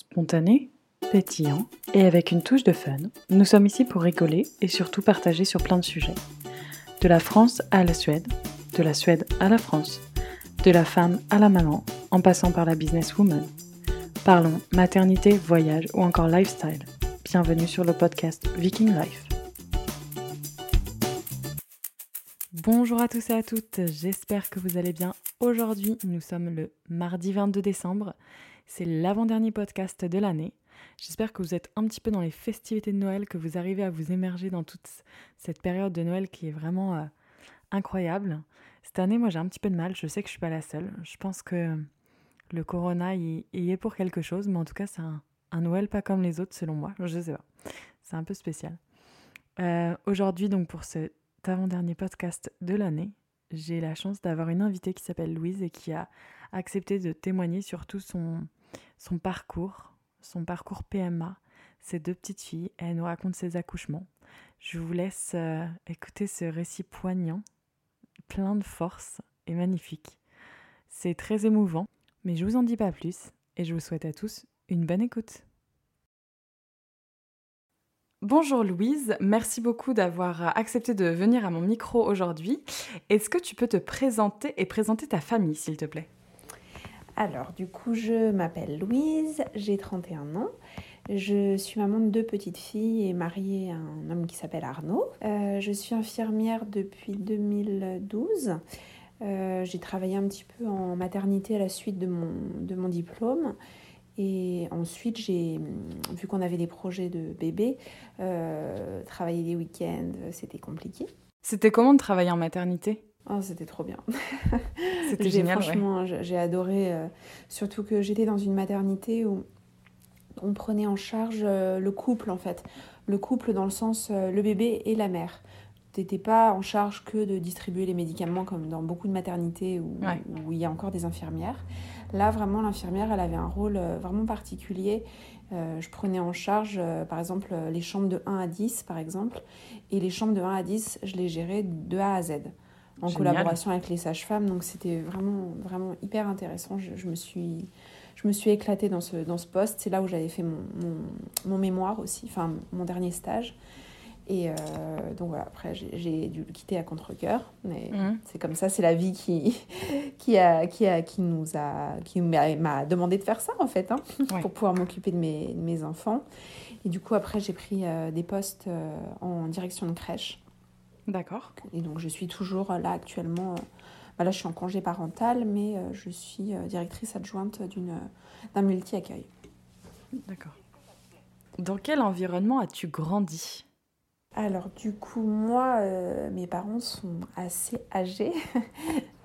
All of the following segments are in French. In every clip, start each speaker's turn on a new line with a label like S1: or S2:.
S1: Spontané, pétillant et avec une touche de fun, nous sommes ici pour rigoler et surtout partager sur plein de sujets. De la France à la Suède, de la Suède à la France, de la femme à la maman, en passant par la businesswoman. Parlons maternité, voyage ou encore lifestyle. Bienvenue sur le podcast Viking Life. Bonjour à tous et à toutes, j'espère que vous allez bien. Aujourd'hui, nous sommes le mardi 22 décembre. C'est l'avant-dernier podcast de l'année. J'espère que vous êtes un petit peu dans les festivités de Noël, que vous arrivez à vous émerger dans toute cette période de Noël qui est vraiment euh, incroyable. Cette année, moi j'ai un petit peu de mal, je sais que je suis pas la seule. Je pense que le corona y, est pour quelque chose, mais en tout cas c'est un, Noël pas comme les autres selon moi, je sais pas. C'est un peu spécial. Euh, aujourd'hui donc pour cet avant-dernier podcast de l'année, j'ai la chance d'avoir une invitée qui s'appelle Louise et qui a accepté de témoigner sur tout son, son parcours, son parcours PMA, ses deux petites filles. Elle nous raconte ses accouchements. Je vous laisse euh, écouter ce récit poignant, plein de force et magnifique. C'est très émouvant, mais je vous en dis pas plus et je vous souhaite à tous une bonne écoute. Bonjour Louise, merci beaucoup d'avoir accepté de venir à mon micro aujourd'hui. Est-ce que tu peux te présenter et présenter ta famille, s'il te plaît?
S2: Alors, du coup, je m'appelle Louise, j'ai 31 ans. Je suis maman de deux petites filles et mariée à un homme qui s'appelle Arnaud. Euh, je suis infirmière depuis 2012. Euh, j'ai travaillé un petit peu en maternité à la suite de mon, diplôme. Et ensuite, j'ai vu qu'on avait des projets de bébé, euh, travailler les week-ends, c'était compliqué.
S1: C'était comment de travailler en maternité?
S2: Oh, C'était trop bien.
S1: C'était génial.
S2: Franchement, j'ai adoré. Euh, surtout que j'étais dans une maternité où on prenait en charge euh, le couple, en fait. Le couple dans le sens le bébé et la mère n'étais pas en charge que de distribuer les médicaments comme dans beaucoup de maternités où, où il y a encore des infirmières. Là, vraiment, l'infirmière, elle avait un rôle euh, vraiment particulier. Euh, je prenais en charge, euh, par exemple, les chambres de 1 à 10, par exemple. Et les chambres de 1 à 10, je les gérais de A à Z, en collaboration avec les sages-femmes. Donc, c'était vraiment, vraiment hyper intéressant. Je, me suis... Je me suis éclatée dans ce, dans ce poste. C'est là où j'avais fait mon, mon, mon mémoire aussi, enfin mon dernier stage. Et euh, donc voilà, après j'ai dû le quitter à contre-coeur, mais mmh. c'est comme ça, c'est la vie qui, qui, a, qui, a, qui nous a, qui m'a demandé de faire ça en fait, hein, pour pouvoir m'occuper de mes, mes, enfants. Et du coup, après, j'ai pris euh, des postes euh, en direction de crèche.
S1: D'accord.
S2: Et donc, je suis toujours là actuellement. Bah là, je suis en congé parental, mais je suis directrice adjointe d'un multi-accueil.
S1: D'accord. Dans quel environnement as-tu grandi?
S2: Alors du coup, moi, euh, mes parents sont assez âgés.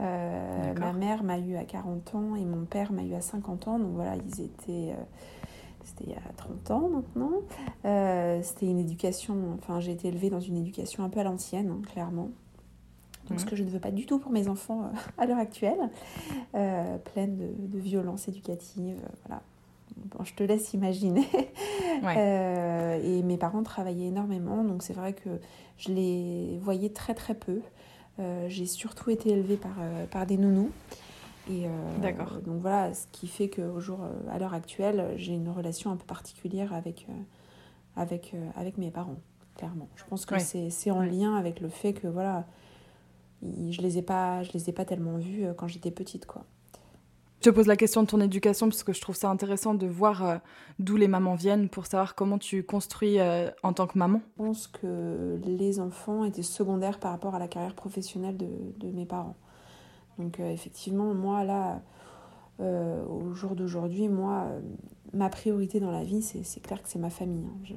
S2: Euh, ma mère m'a eu à 40 ans et mon père m'a eu à 50 ans. Donc voilà, ils étaient... Euh, c'était il y a 30 ans maintenant. c'était une éducation... Enfin, j'ai été élevée dans une éducation un peu à l'ancienne, hein, clairement. Donc, ce que je ne veux pas du tout pour mes enfants à l'heure actuelle, pleine de, de violence éducative, voilà, Bon, je te laisse imaginer. Euh, et mes parents travaillaient énormément, donc c'est vrai que je les voyais très très peu. Euh, j'ai surtout été élevée par, euh, par des nounous. Et
S1: D'accord.
S2: Donc voilà, ce qui fait qu'au jour, à l'heure actuelle, j'ai une relation un peu particulière avec, avec, avec mes parents, clairement. Je pense que c'est en lien avec le fait que voilà, je les ai pas, je les ai pas tellement vus quand j'étais petite, quoi.
S1: Je te pose la question de ton éducation parce que je trouve ça intéressant de voir euh, d'où les mamans viennent pour savoir comment tu construis euh, en tant que maman.
S2: Je pense que les enfants étaient secondaires par rapport à la carrière professionnelle de, de mes parents. Donc euh, effectivement, moi là, au jour d'aujourd'hui, moi, ma priorité dans la vie, c'est clair que c'est ma famille. Hein.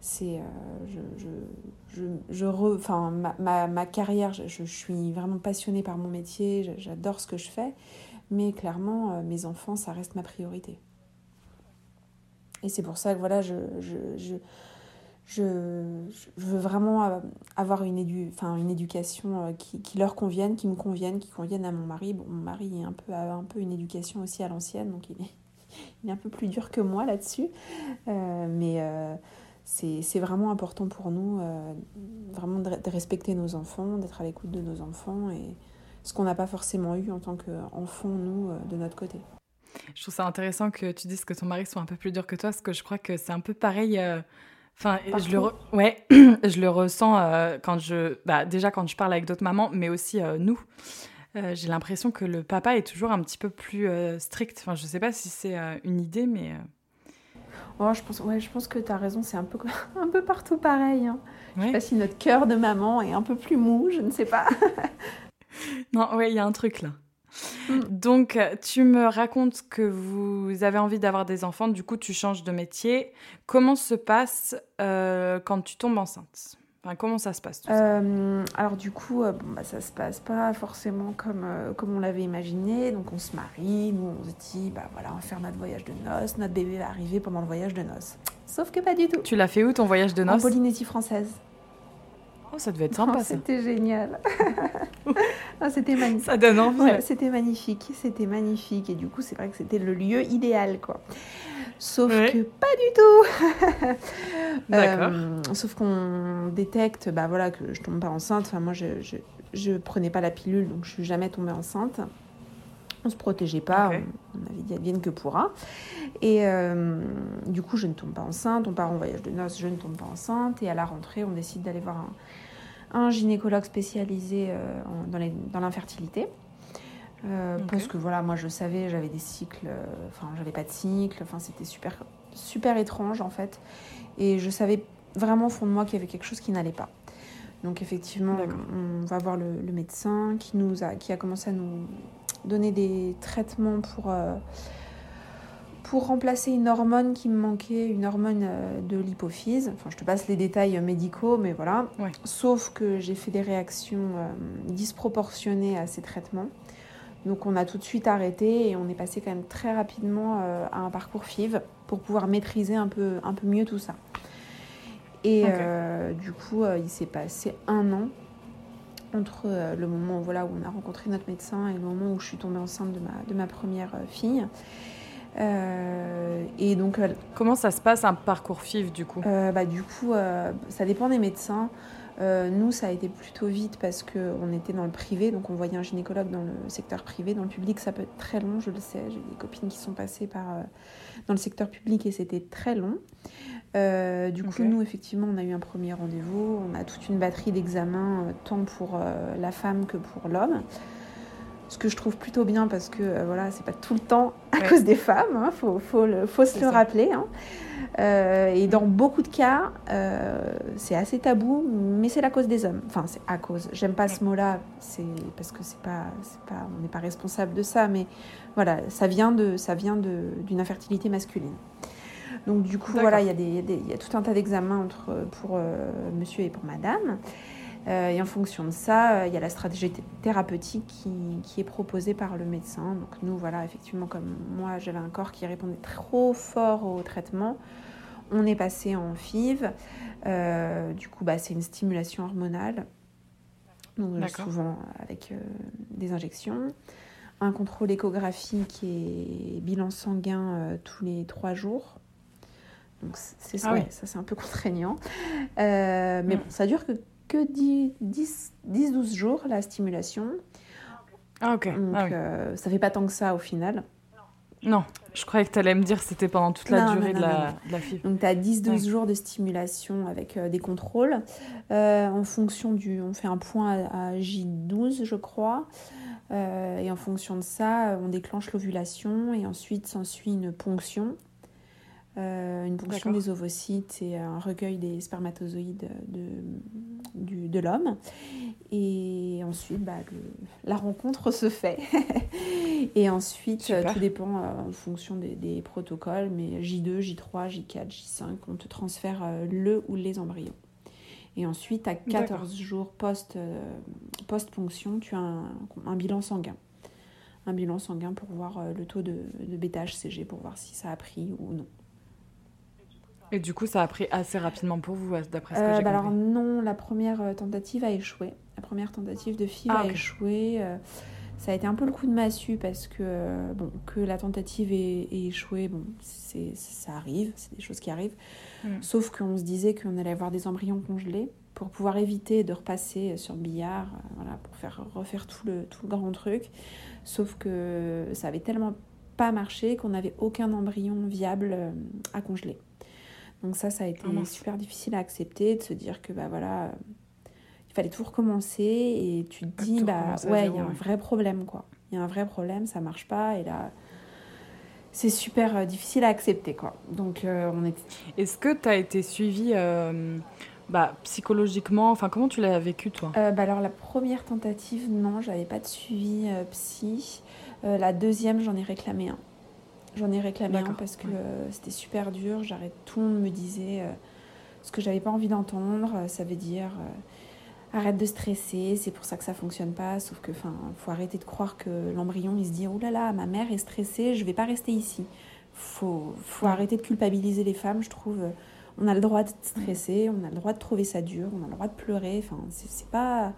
S2: C'est je, je, je, je re, ma, ma, ma, carrière, je, je, suis vraiment passionnée par mon métier, j'adore ce que je fais. Mais clairement, euh, mes enfants, ça reste ma priorité. Et c'est pour ça que voilà, je, je, je, veux vraiment avoir une, édu enfin, une éducation euh, qui, qui, leur convienne, qui me convienne, qui convienne à mon mari. Bon, mon mari est un peu, a un peu une éducation aussi à l'ancienne, donc il est, il est un peu plus dur que moi là-dessus. Euh, mais euh, c'est vraiment important pour nous, euh, vraiment de, de, respecter nos enfants, d'être à l'écoute de nos enfants et ce qu'on n'a pas forcément eu en tant qu'enfant, nous, euh, de notre côté.
S1: Je trouve ça intéressant que tu dises que ton mari soit un peu plus dur que toi, parce que je crois que c'est un peu pareil. Enfin, je le, re- ouais, je le ressens euh, quand je, bah, déjà quand je parle avec d'autres mamans, mais aussi euh, nous. Euh, J'ai l'impression que le papa est toujours un petit peu plus strict. Enfin, je sais pas si c'est une idée, mais
S2: Oh, je pense, ouais, je pense que tu as raison, c'est un peu, un peu partout pareil. Hein. Je sais
S1: ouais.
S2: pas si notre cœur de maman est un peu plus mou, je ne sais pas.
S1: Non, ouais, il y a un truc là.
S2: Mm.
S1: Donc, euh, tu me racontes que vous avez envie d'avoir des enfants, du coup, tu changes de métier. Comment se passe euh, quand tu tombes enceinte? Enfin, comment ça se passe tout ça?
S2: Euh, alors du coup, euh, bon, bah, ça se passe pas forcément comme, euh, comme on l'avait imaginé. Donc on se marie, nous on se dit, bah voilà, on va faire notre voyage de noces, notre bébé va arriver pendant le voyage de noces. Sauf que pas du tout.
S1: Tu l'as fait où ton voyage de
S2: En
S1: noces?
S2: Polynésie française.
S1: Oh, ça devait être sympa.
S2: C'était génial. Ah, c'était magnifique.
S1: Ça donne envie.
S2: Ouais, c'était magnifique, c'était magnifique. Et du coup, c'est vrai que c'était le lieu idéal, quoi. Sauf
S1: Ouais.
S2: que pas du tout. Euh, sauf qu'on détecte, bah voilà, que je tombe pas enceinte. Enfin, moi, je, je, je prenais pas la pilule, donc je suis jamais tombée enceinte. On se protégeait pas, on, on avait dit advienne que pourra. Et euh, du coup, je ne tombe pas enceinte. On part en voyage de noces, je ne tombe pas enceinte. Et à la rentrée, on décide d'aller voir un, un gynécologue spécialisé euh, dans l'infertilité. Euh. Parce que voilà, moi je savais, j'avais des cycles, enfin j'avais pas de cycle, enfin c'était super, super étrange en fait. Et je savais vraiment au fond de moi qu'il y avait quelque chose qui n'allait pas. Donc effectivement, on, on va voir le, le médecin qui, nous a, qui a commencé à nous donner des traitements pour, euh, pour remplacer une hormone qui me manquait, une hormone euh, de l'hypophyse. Enfin, je te passe les détails médicaux, mais voilà.
S1: Ouais.
S2: Sauf que j'ai fait des réactions euh, disproportionnées à ces traitements. Donc on a tout de suite arrêté et on est passé quand même très rapidement euh, à un parcours FIV pour pouvoir maîtriser un peu, un peu mieux tout ça. Et euh, du coup, euh, il s'est passé un an entre euh, le moment voilà, où on a rencontré notre médecin et le moment où je suis tombée enceinte de ma, de ma première euh, fille. Euh, et donc,
S1: Comment ça se passe un parcours FIV du coup?
S2: Euh, bah, du coup, euh, ça dépend des médecins. Nous, ça a été plutôt vite parce qu'on était dans le privé, donc on voyait un gynécologue dans le secteur privé. Dans le public, ça peut être très long, je le sais. J'ai des copines qui sont passées par, dans le secteur public et c'était très long. Euh, du coup, nous, effectivement, on a eu un premier rendez-vous. On a toute une batterie d'examens, euh, tant pour euh, la femme que pour l'homme. Ce que je trouve plutôt bien parce que euh, voilà, c'est pas tout le temps à
S1: Ouais.
S2: cause des femmes, il faut, faut, le- faut se le rappeler. hein. Euh, et dans beaucoup de cas, euh, c'est assez tabou, mais c'est la cause des hommes. Enfin, c'est à cause. J'aime pas ce mot-là, c'est parce que c'est pas, on n'est pas responsable de ça, mais voilà, ça vient de, ça vient d'une infertilité masculine. Donc du coup, voilà, il y, a tout un tas d'examens pour euh, monsieur et pour madame. Et en fonction de ça, il y a la stratégie thé- thérapeutique qui, qui est proposée par le médecin. Donc nous, voilà, effectivement, comme moi, j'avais un corps qui répondait trop fort au traitement, on est passé en FIV. Euh, du coup, bah, c'est une stimulation hormonale, donc euh, souvent avec euh, des injections. Un contrôle échographique et bilan sanguin euh, tous les trois jours. Donc c'est ça,
S1: Ah oui.
S2: ouais, ça c'est un peu contraignant. Mais
S1: Mm.
S2: bon, ça dure que, que 10-12 jours la stimulation.
S1: Ah ok.
S2: Donc
S1: Ah oui.
S2: ça fait pas tant que ça au final.
S1: Non, je croyais que tu allais me dire que c'était pendant toute la
S2: Non,
S1: durée
S2: non,
S1: de, la, de la FIV.
S2: Donc tu as 10-12
S1: Ouais.
S2: jours de stimulation avec euh, des contrôles. Euh, en fonction du. On fait un point à, à J12, je crois. Euh, et en fonction de ça, on déclenche l'ovulation et ensuite s'ensuit une ponction. Euh, une ponction des ovocytes et un recueil des spermatozoïdes de, du- de l'homme. Et ensuite, bah, le- la rencontre se fait. et ensuite,
S1: Super.
S2: tout dépend euh, en fonction des, des protocoles, mais J2, J3, J4, J5, on te transfère euh, le ou les embryons. Et ensuite, à 14 jours post, euh, post-ponction, tu as un, un bilan sanguin. Un bilan sanguin pour voir le taux de, de bêta-HCG, pour voir si ça a pris ou non.
S1: Et du coup, ça a pris assez rapidement pour vous, d'après ce que
S2: Euh,
S1: j'ai
S2: bah alors non, la première euh, tentative a échoué. La première tentative de FIV
S1: Ah,
S2: a échoué. euh, ça a été un peu le coup de massue parce que bon que la tentative ait, ait échoué, bon c'est ça arrive, c'est des choses qui arrivent.
S1: Mm.
S2: Sauf qu'on se disait qu'on allait avoir des embryons congelés pour pouvoir éviter de repasser sur le billard, voilà, pour faire refaire tout le tout le grand truc. Sauf que ça avait tellement pas marché, qu'on n'avait aucun embryon viable à congeler. Donc ça, ça a été
S1: Ah,
S2: super difficile à accepter, de se dire que bah voilà, euh, il fallait tout recommencer et tu te dis bah ouais, il y a un vrai problème quoi. Il y a un vrai problème, ça marche pas et là c'est super euh, difficile à accepter quoi. Donc euh, on est
S1: Est-ce que tu as été suivie bah, psychologiquement? Enfin, comment tu l'as vécu, toi?
S2: Bah alors la première tentative, non, j'avais pas de suivi psy. La deuxième, j'en ai réclamé un. J'en ai réclamé un parce que
S1: ouais.
S2: euh, c'était super dur. J'arrête, tout le monde me disait euh, ce que j'avais pas envie d'entendre. Euh, ça veut dire arrête de stresser, c'est pour ça que ça fonctionne pas. Sauf que, enfin, faut arrêter de croire que l'embryon il se dit oh là là, ma mère est stressée, je vais pas rester ici. Faut, faut arrêter de culpabiliser les femmes, je trouve. On a le droit d'être stressé, on a le droit de trouver ça dur, on a le droit de pleurer. Enfin, c'est c'est pas.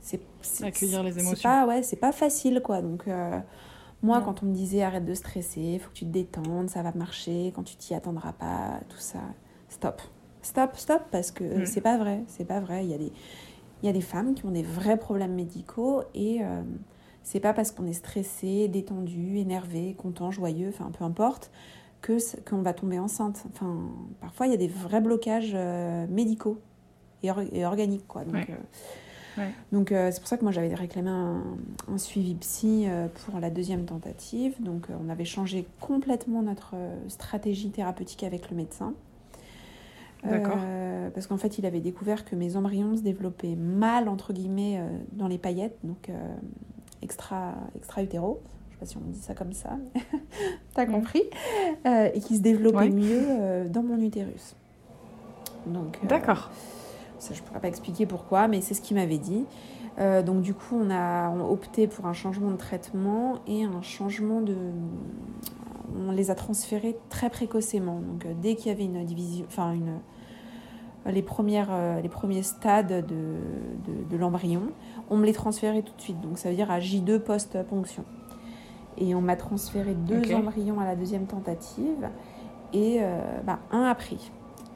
S2: C'est, c'est-
S1: Accueillir les
S2: c'est
S1: émotions.
S2: pas, ouais, c'est pas facile, quoi. Donc, euh, moi, quand on me disait arrête de stresser, faut que tu te détendes, ça va marcher, quand tu t'y attendras pas, tout ça, stop. Stop, stop, parce que
S1: Mm.
S2: c'est pas vrai. C'est pas vrai. Il y, a des, il y a des femmes qui ont des vrais problèmes médicaux et euh, c'est pas parce qu'on est stressé, détendu, énervé, content, joyeux, enfin peu importe, que qu'on va tomber enceinte. Enfin, parfois, il y a des vrais blocages euh, médicaux et, or- et organiques, quoi. Donc,
S1: Ouais.
S2: euh,
S1: Ouais.
S2: donc euh, c'est pour ça que moi j'avais réclamé un, un suivi psy euh, pour la deuxième tentative. Donc euh, on avait changé complètement notre stratégie thérapeutique avec le médecin.
S1: D'accord.
S2: Parce qu'en fait il avait découvert que mes embryons se développaient mal entre guillemets dans les paillettes, donc extra extra utéro. Je sais pas si on dit ça comme ça, t'as compris. Euh, et qui se développaient
S1: Ouais.
S2: mieux euh, dans mon utérus. Donc euh,
S1: D'accord.
S2: Ça, je ne pourrais pas expliquer pourquoi, mais c'est ce qu'il m'avait dit. Euh, donc du coup, on a on a opté pour un changement de traitement et un changement de... On les a transférés très précocement. Donc euh, dès qu'il y avait une division, enfin une... Les, premières, euh, les premiers stades de, de, de l'embryon, on me les transférait tout de suite. Donc ça veut dire à J2 post-ponction. Et on m'a transféré deux embryons à la deuxième tentative et euh, bah, un a pris.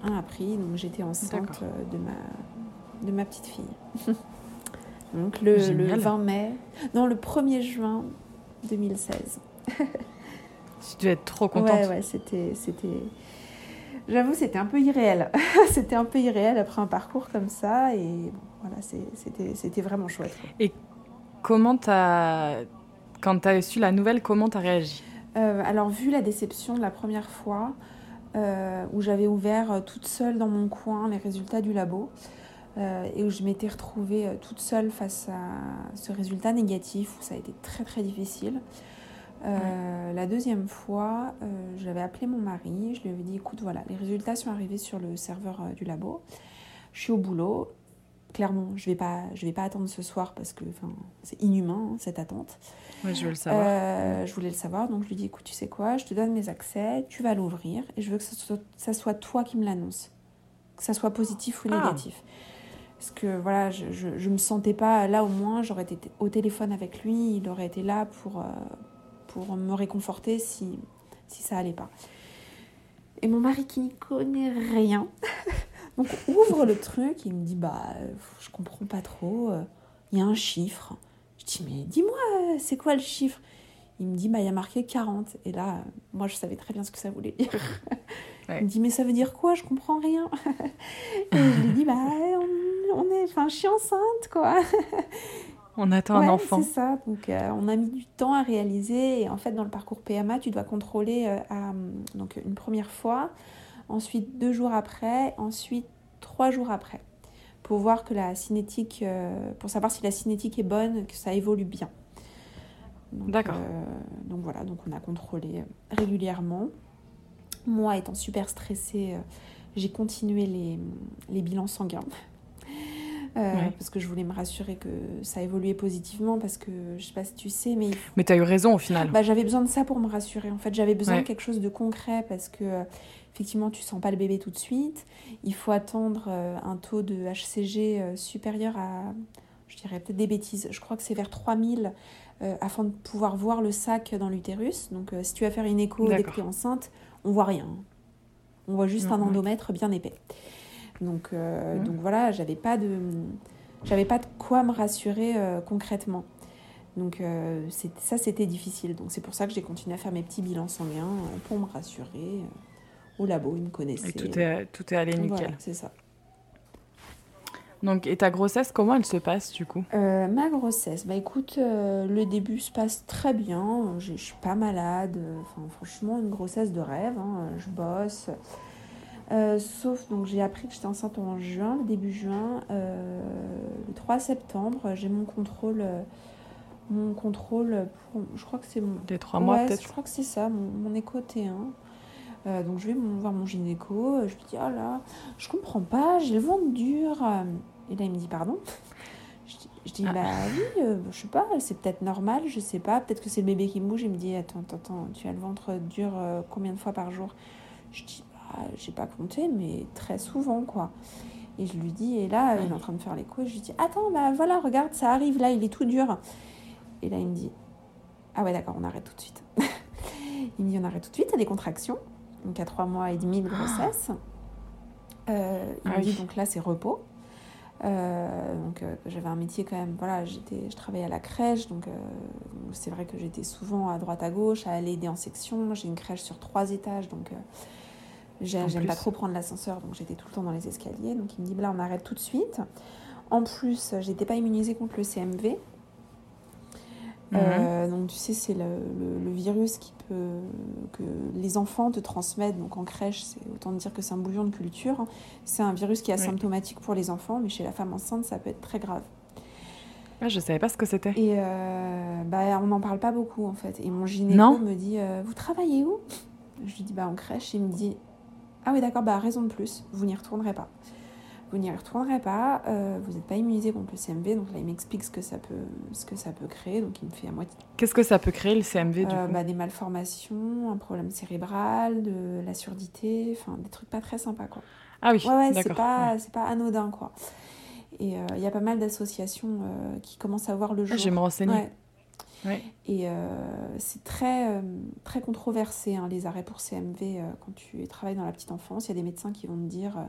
S2: Un a pris, donc j'étais enceinte euh, de ma, de ma petite fille. donc le, le
S1: Génial.
S2: 20 mai, non le 1er juin 2016.
S1: Tu devais être trop contente.
S2: Ouais, ouais, c'était, c'était... J'avoue, c'était un peu irréel. c'était un peu irréel après un parcours comme ça et bon, voilà, c'était, c'était vraiment chouette. quoi.
S1: Comment t'as... Quand t'as su la nouvelle, comment t'as réagi?
S2: Euh, alors, vu la déception de la première fois, euh, où j'avais ouvert euh, toute seule dans mon coin les résultats du labo, euh, et où je m'étais retrouvée toute seule face à ce résultat négatif, où ça a été très très difficile. Euh, La deuxième fois, j'avais appelé mon mari, je lui avais dit, écoute, voilà, les résultats sont arrivés sur le serveur du labo, je suis au boulot, clairement, je vais pas, je vais pas attendre ce soir parce que c'est inhumain hein, cette attente.
S1: Ouais, je veux le savoir.
S2: Euh, je voulais le savoir, donc je lui dis écoute, tu sais quoi, je te donne mes accès, tu vas l'ouvrir et je veux que ça soit, ça soit toi qui me l'annonce, que ça soit positif ou
S1: Ah.
S2: négatif. Parce que voilà, je, je, je me sentais pas là au moins, j'aurais été au téléphone avec lui, il aurait été là pour, euh, pour me réconforter si, si ça allait pas. Et mon mari qui n'y connaît rien, donc ouvre le truc, il me dit bah euh, je comprends pas trop, euh, il y a un chiffre. Je dis mais dis-moi, euh, c'est quoi le chiffre? Il me dit bah il y a marqué 40. Et là, euh, moi je savais très bien ce que ça voulait dire.
S1: Ouais.
S2: Il me dit mais ça veut dire quoi? Je comprends rien. Et je lui dis bah on, on est, enfin je suis enceinte quoi.
S1: On attend un enfant.
S2: C'est ça. Donc, euh, on a mis du temps à réaliser. Et en fait, dans le parcours PMA, tu dois contrôler euh, à, donc, une première fois, ensuite deux jours après, ensuite trois jours après, pour voir que la cinétique, euh, pour savoir si la cinétique est bonne, que ça évolue bien. Donc,
S1: D'accord.
S2: euh, donc voilà, donc on a contrôlé régulièrement. Moi, étant super stressée, euh, j'ai continué les, les bilans sanguins. Euh,
S1: Ouais.
S2: Parce que je voulais me rassurer que ça évoluait positivement, parce que je sais pas si tu sais, mais
S1: Mais t'as eu raison au final.
S2: bah, j'avais besoin de ça pour me rassurer. En fait, j'avais besoin
S1: Ouais.
S2: de quelque chose de concret parce que euh, effectivement, tu sens pas le bébé tout de suite. Il faut attendre euh, un taux de HCG euh, supérieur à, je dirais peut-être des bêtises. Je crois que c'est vers 3000 euh, afin de pouvoir voir le sac dans l'utérus. Donc, si tu vas faire une écho dès que tu es enceinte, on voit rien. On voit juste un
S1: Mhm.
S2: endomètre bien épais. Donc, euh,
S1: Mhm.
S2: donc voilà, j'avais pas de, j'avais pas de quoi me rassurer euh, concrètement. Donc ça, c'était difficile. Donc c'est pour ça que j'ai continué à faire mes petits bilans sanguins pour me rassurer. Au labo, ils me connaissaient.
S1: Et tout est, tout est allé nickel.
S2: Voilà, c'est ça.
S1: Donc, et ta grossesse, comment elle se passe du coup?
S2: Euh, Ma grossesse, bah écoute, euh, le début se passe très bien. Je suis pas malade. Enfin, franchement, une grossesse de rêve. Hein. Je bosse. Euh, sauf, donc j'ai appris que j'étais enceinte en juin, le début juin. le 3 septembre, j'ai mon contrôle. mon contrôle, pour, je crois que c'est mon.
S1: Des trois mois peut-être
S2: Je crois que c'est ça, mon, mon écho T1. Euh, donc je vais voir mon gynéco, je lui dis oh là, je comprends pas, j'ai le ventre dur. Et là il me dit pardon? Je, dis ah. bah oui, euh, je sais pas, c'est peut-être normal, je sais pas, peut-être que c'est le bébé qui bouge. Il me dit attends, attends, attends, tu as le ventre dur euh, combien de fois par jour? Je dis j'ai pas compté, mais très souvent quoi. Et je lui dis, et là, il est en train de faire l'écho, je lui dis attends, bah voilà, regarde, ça arrive là, il est tout dur. Et là il me dit ah ouais d'accord, on arrête tout de suite. il me dit on arrête tout de suite, il y a des contractions donc à trois mois et demi de grossesse. Euh, il ah me dit donc là c'est repos. Euh, donc euh, j'avais un métier quand même, voilà, j'étais, je travaillais à la crèche, donc c'est vrai que j'étais souvent à droite à gauche, à aller aider en section. J'ai une crèche sur trois étages, donc j'aime pas trop prendre l'ascenseur, donc j'étais tout le temps dans les escaliers. Donc il me dit là on arrête tout de suite. En plus, j'étais pas immunisée contre le CMV, Mhm. Euh, donc tu sais, c'est le, le, virus qui peut que les enfants te transmettent. Donc en crèche, c'est autant dire que c'est un bouillon de culture. C'est un virus qui est asymptomatique pour les enfants, mais chez la femme enceinte, ça peut être très grave.
S1: Ah, je savais pas ce que c'était.
S2: Et euh, bah, on n'en parle pas beaucoup en fait. Et mon gynéco me dit euh, Vous travaillez où? Je lui dis bah, En crèche. Il me dit Ah oui, d'accord, bah, raison de plus, vous n'y retournerez pas vous n'y retournerez pas, euh, vous n'êtes pas immunisé contre le CMV. Donc là, il m'explique ce, que ça peut, ce que ça peut créer. Donc il me fait à moitié.
S1: Qu'est-ce que ça peut créer le CMV du
S2: euh, coup bah, Des malformations, un problème cérébral, de la surdité, enfin des trucs pas très sympas quoi.
S1: Ah oui,
S2: ouais, ouais c'est pas, c'est pas anodin quoi. Et euh, il y a pas mal d'associations qui commencent à voir le ah, jour.
S1: je vais me renseigner.
S2: Ouais. Et c'est très, très controversé, hein, les arrêts pour CMV, quand tu travailles dans la petite enfance. Il y a des médecins qui vont te dire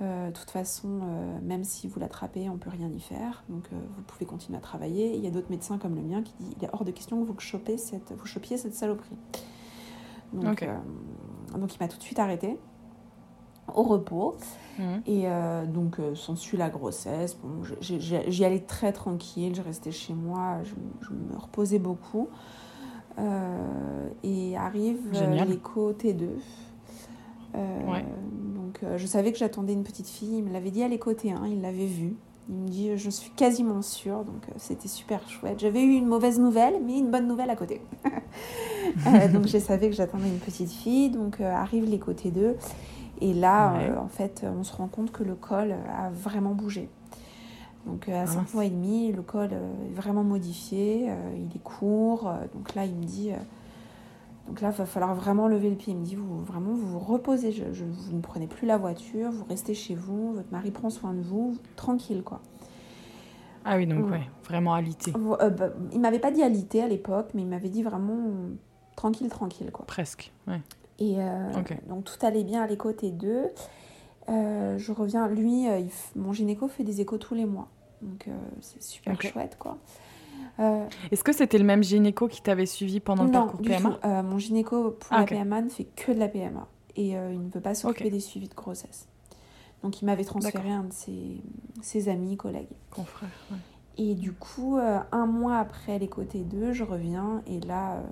S2: euh, de toute façon, euh, même si vous l'attrapez, on ne peut rien y faire. Donc euh, vous pouvez continuer à travailler. il y a d'autres médecins comme le mien qui disent il est hors de question que vous chopiez cette, vous chopiez cette saloperie. Donc, donc il m'a tout de suite arrêté au repos. Mhm. Et donc s'ensuit la grossesse. Bon, J'y allais très tranquille, je restais chez moi, je, me reposais beaucoup. et arrive l'écho T2.
S1: Ouais.
S2: Donc euh, je savais que j'attendais une petite fille. Il me l'avait dit à les côtés, hein, il l'avait vue. Il me dit je suis quasiment sûre, donc euh, c'était super chouette. J'avais eu une mauvaise nouvelle, mais une bonne nouvelle à côté. Euh, donc je savais que j'attendais une petite fille, donc arrive les côtés d'eux. Et là, en fait, on se rend compte que le col a vraiment bougé. Donc à 5 mois et demi, le col est vraiment modifié, il est court. donc là, il me dit donc là, il va falloir vraiment lever le pied. Il me dit, vous, vraiment, vous vous reposez, je, vous ne prenez plus la voiture, vous restez chez vous, votre mari prend soin de vous, tranquille, quoi.
S1: Ah oui, donc, ouais, vraiment alité.
S2: Euh, bah, il m'avait pas dit alité à l'époque, mais il m'avait dit vraiment tranquille, tranquille, quoi.
S1: Presque, ouais.
S2: Et euh, donc, tout allait bien à l'écho T2. Euh, je reviens, lui, mon gynéco fait des échos tous les mois. Donc, c'est super chouette, quoi.
S1: Euh, Est-ce que c'était le même gynéco qui t'avait suivi pendant le parcours PMA
S2: euh, Mon gynéco pour la PMA ne fait que de la PMA et euh, il ne veut pas s'occuper des suivis de grossesse. Donc il m'avait transféré un de ses, ses, amis, collègues.
S1: Confrères,
S2: Et du coup, un mois après les côtés 2, je reviens et là,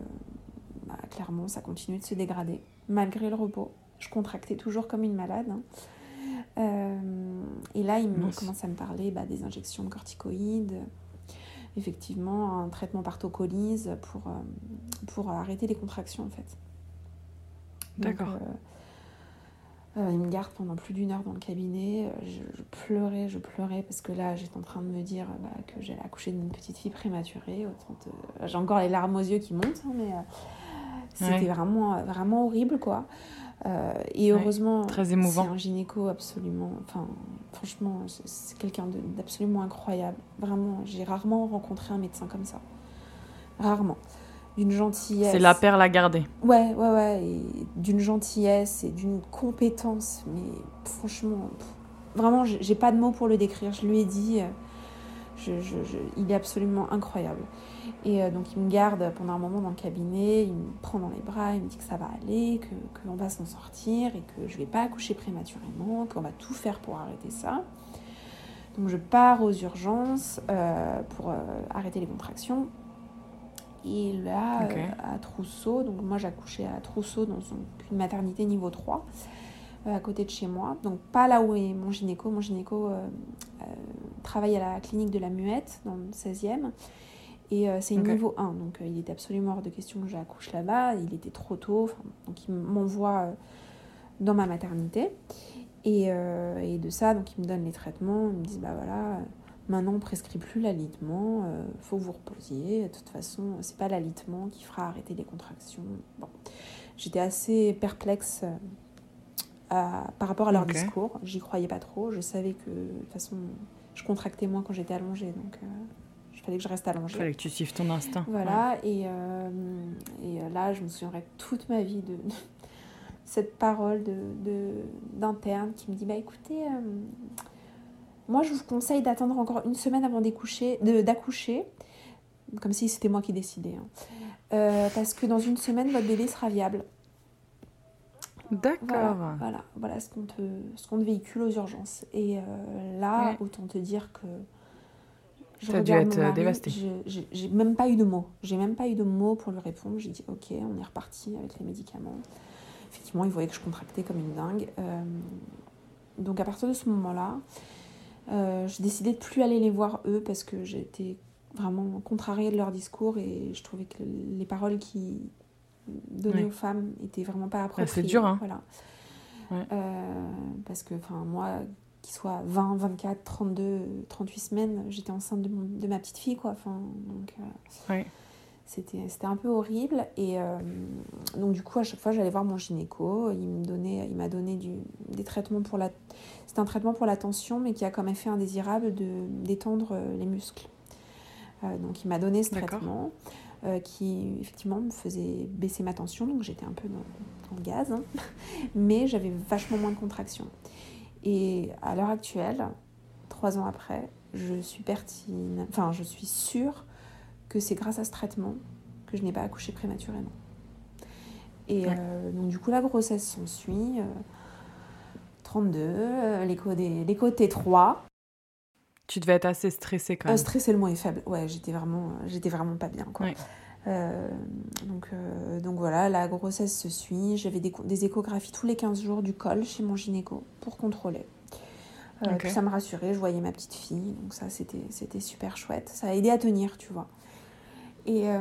S2: bah, clairement, ça continue de se dégrader. Malgré le repos, je contractais toujours comme une malade. Hein. et là, il me commence à me parler bah, des injections de corticoïdes, effectivement un traitement par tocolyse pour, euh, pour arrêter les contractions en fait.
S1: D'accord.
S2: Euh, euh, il me garde pendant plus d'une heure dans le cabinet. Je, pleurais, je pleurais parce que là, j'étais en train de me dire bah, que j'allais accoucher d'une petite fille prématurée. J'ai encore les larmes aux yeux qui montent, hein, mais c'était vraiment, vraiment horrible, quoi. Euh, et heureusement,
S1: très émouvant.
S2: c'est un gynéco absolument. Enfin, franchement, c'est quelqu'un d'absolument incroyable. Vraiment, j'ai rarement rencontré un médecin comme ça. Rarement. D'une gentillesse.
S1: C'est la perle à garder.
S2: Ouais, ouais, ouais. d'une gentillesse et d'une compétence. Mais franchement, vraiment, j'ai pas de mots pour le décrire. Je lui ai dit. Euh, Je, je, je, il est absolument incroyable. Et euh, donc il me garde pendant un moment dans le cabinet, il me prend dans les bras, il me dit que ça va aller, que, que va s'en sortir et que je vais pas accoucher prématurément, qu'on va tout faire pour arrêter ça. Donc je pars aux urgences euh, pour euh, arrêter les contractions. Et là, à Trousseau, donc moi j'accouchais à Trousseau dans une- maternité niveau 3, euh, à côté de chez moi. Donc pas là où est mon gynéco. Mon gynéco euh, euh, travaille à la clinique de la Muette, dans le 16e. Et euh, c'est niveau 1, donc euh, il était absolument hors de question que j'accouche là-bas. Il était trop tôt, donc il m'envoie euh, dans ma maternité. Et, euh, et de ça, donc ils me donnent les traitements. Ils me disent, bah voilà, euh, maintenant on prescrit plus l'alitement, euh, faut que vous reposiez. De toute façon, c'est pas l'alitement qui fera arrêter les contractions. Bon, j'étais assez perplexe euh, à- par rapport à leur discours. J'y croyais pas trop. Je savais que de toute façon, je contractais moins quand j'étais allongée, donc euh, il fallait que je reste
S1: Il
S2: allongée.
S1: fallait que tu suives ton instinct.
S2: Voilà, et, euh, et euh, là, je me souviendrai toute ma vie de, cette parole de, de- d'interne qui me dit Bah écoutez, euh, moi je vous conseille d'attendre encore une semaine avant d'accoucher, comme si c'était moi qui décidais, hein. Parce que dans une semaine, votre bébé sera viable.
S1: D'accord.
S2: Voilà, voilà, voilà ce qu'on te, te véhicule aux urgences. Et euh, là,
S1: Ouais.
S2: autant te dire que.
S1: T'as dû être, euh,
S2: mari,
S1: dévastée.
S2: j'ai même pas eu de mots. J'ai même pas eu de mots pour lui répondre. J'ai dit ok, on est reparti avec les médicaments. Effectivement, il voyait que je contractais comme une dingue. Euh, donc à partir de ce moment-là, euh, j'ai décidé de plus aller les voir eux parce que j'étais vraiment contrariée de leur discours et je trouvais que les paroles qui
S1: Ouais.
S2: aux femmes étaient vraiment pas appropriées.
S1: c'est dur, hein.
S2: Voilà.
S1: Ouais.
S2: Euh, parce que enfin moi qu'il soit 20, 24, 32, 38 semaines, j'étais enceinte de, mon- de ma petite fille quoi. Enfin donc euh,
S1: Ouais.
S2: c'était c'était un peu horrible et euh, donc du coup à chaque fois j'allais voir mon gynéco, il me donnait il m'a donné du, des traitements pour la c'est un traitement pour la tension mais qui a comme effet indésirable de d'étendre euh, les muscles. Euh, donc il m'a donné ce traitement euh, qui effectivement me faisait baisser ma tension donc j'étais un peu dans, le gaz hein. mais j'avais vachement moins de contractions. Et à l'heure actuelle, trois ans après, je suis pertine, enfin je suis sûre que c'est grâce à ce traitement que je n'ai pas accouché prématurément. Et
S1: Ouais.
S2: euh, donc du coup la grossesse s'ensuit, euh, 32, euh, l'écho des- l'écho T3.
S1: Tu devais être assez stressée quand
S2: Euh,
S1: même.
S2: stressé, le mot est faible. Ouais, j'étais vraiment, euh, j'étais vraiment pas bien. Quoi. Euh, donc, euh, donc voilà, la grossesse se suit. J'avais des, échographies tous les 15 jours du col chez mon gynéco pour contrôler. Euh, ça me rassurait, je voyais ma petite fille, donc ça c'était super chouette. Ça a aidé à tenir, tu vois. Et euh,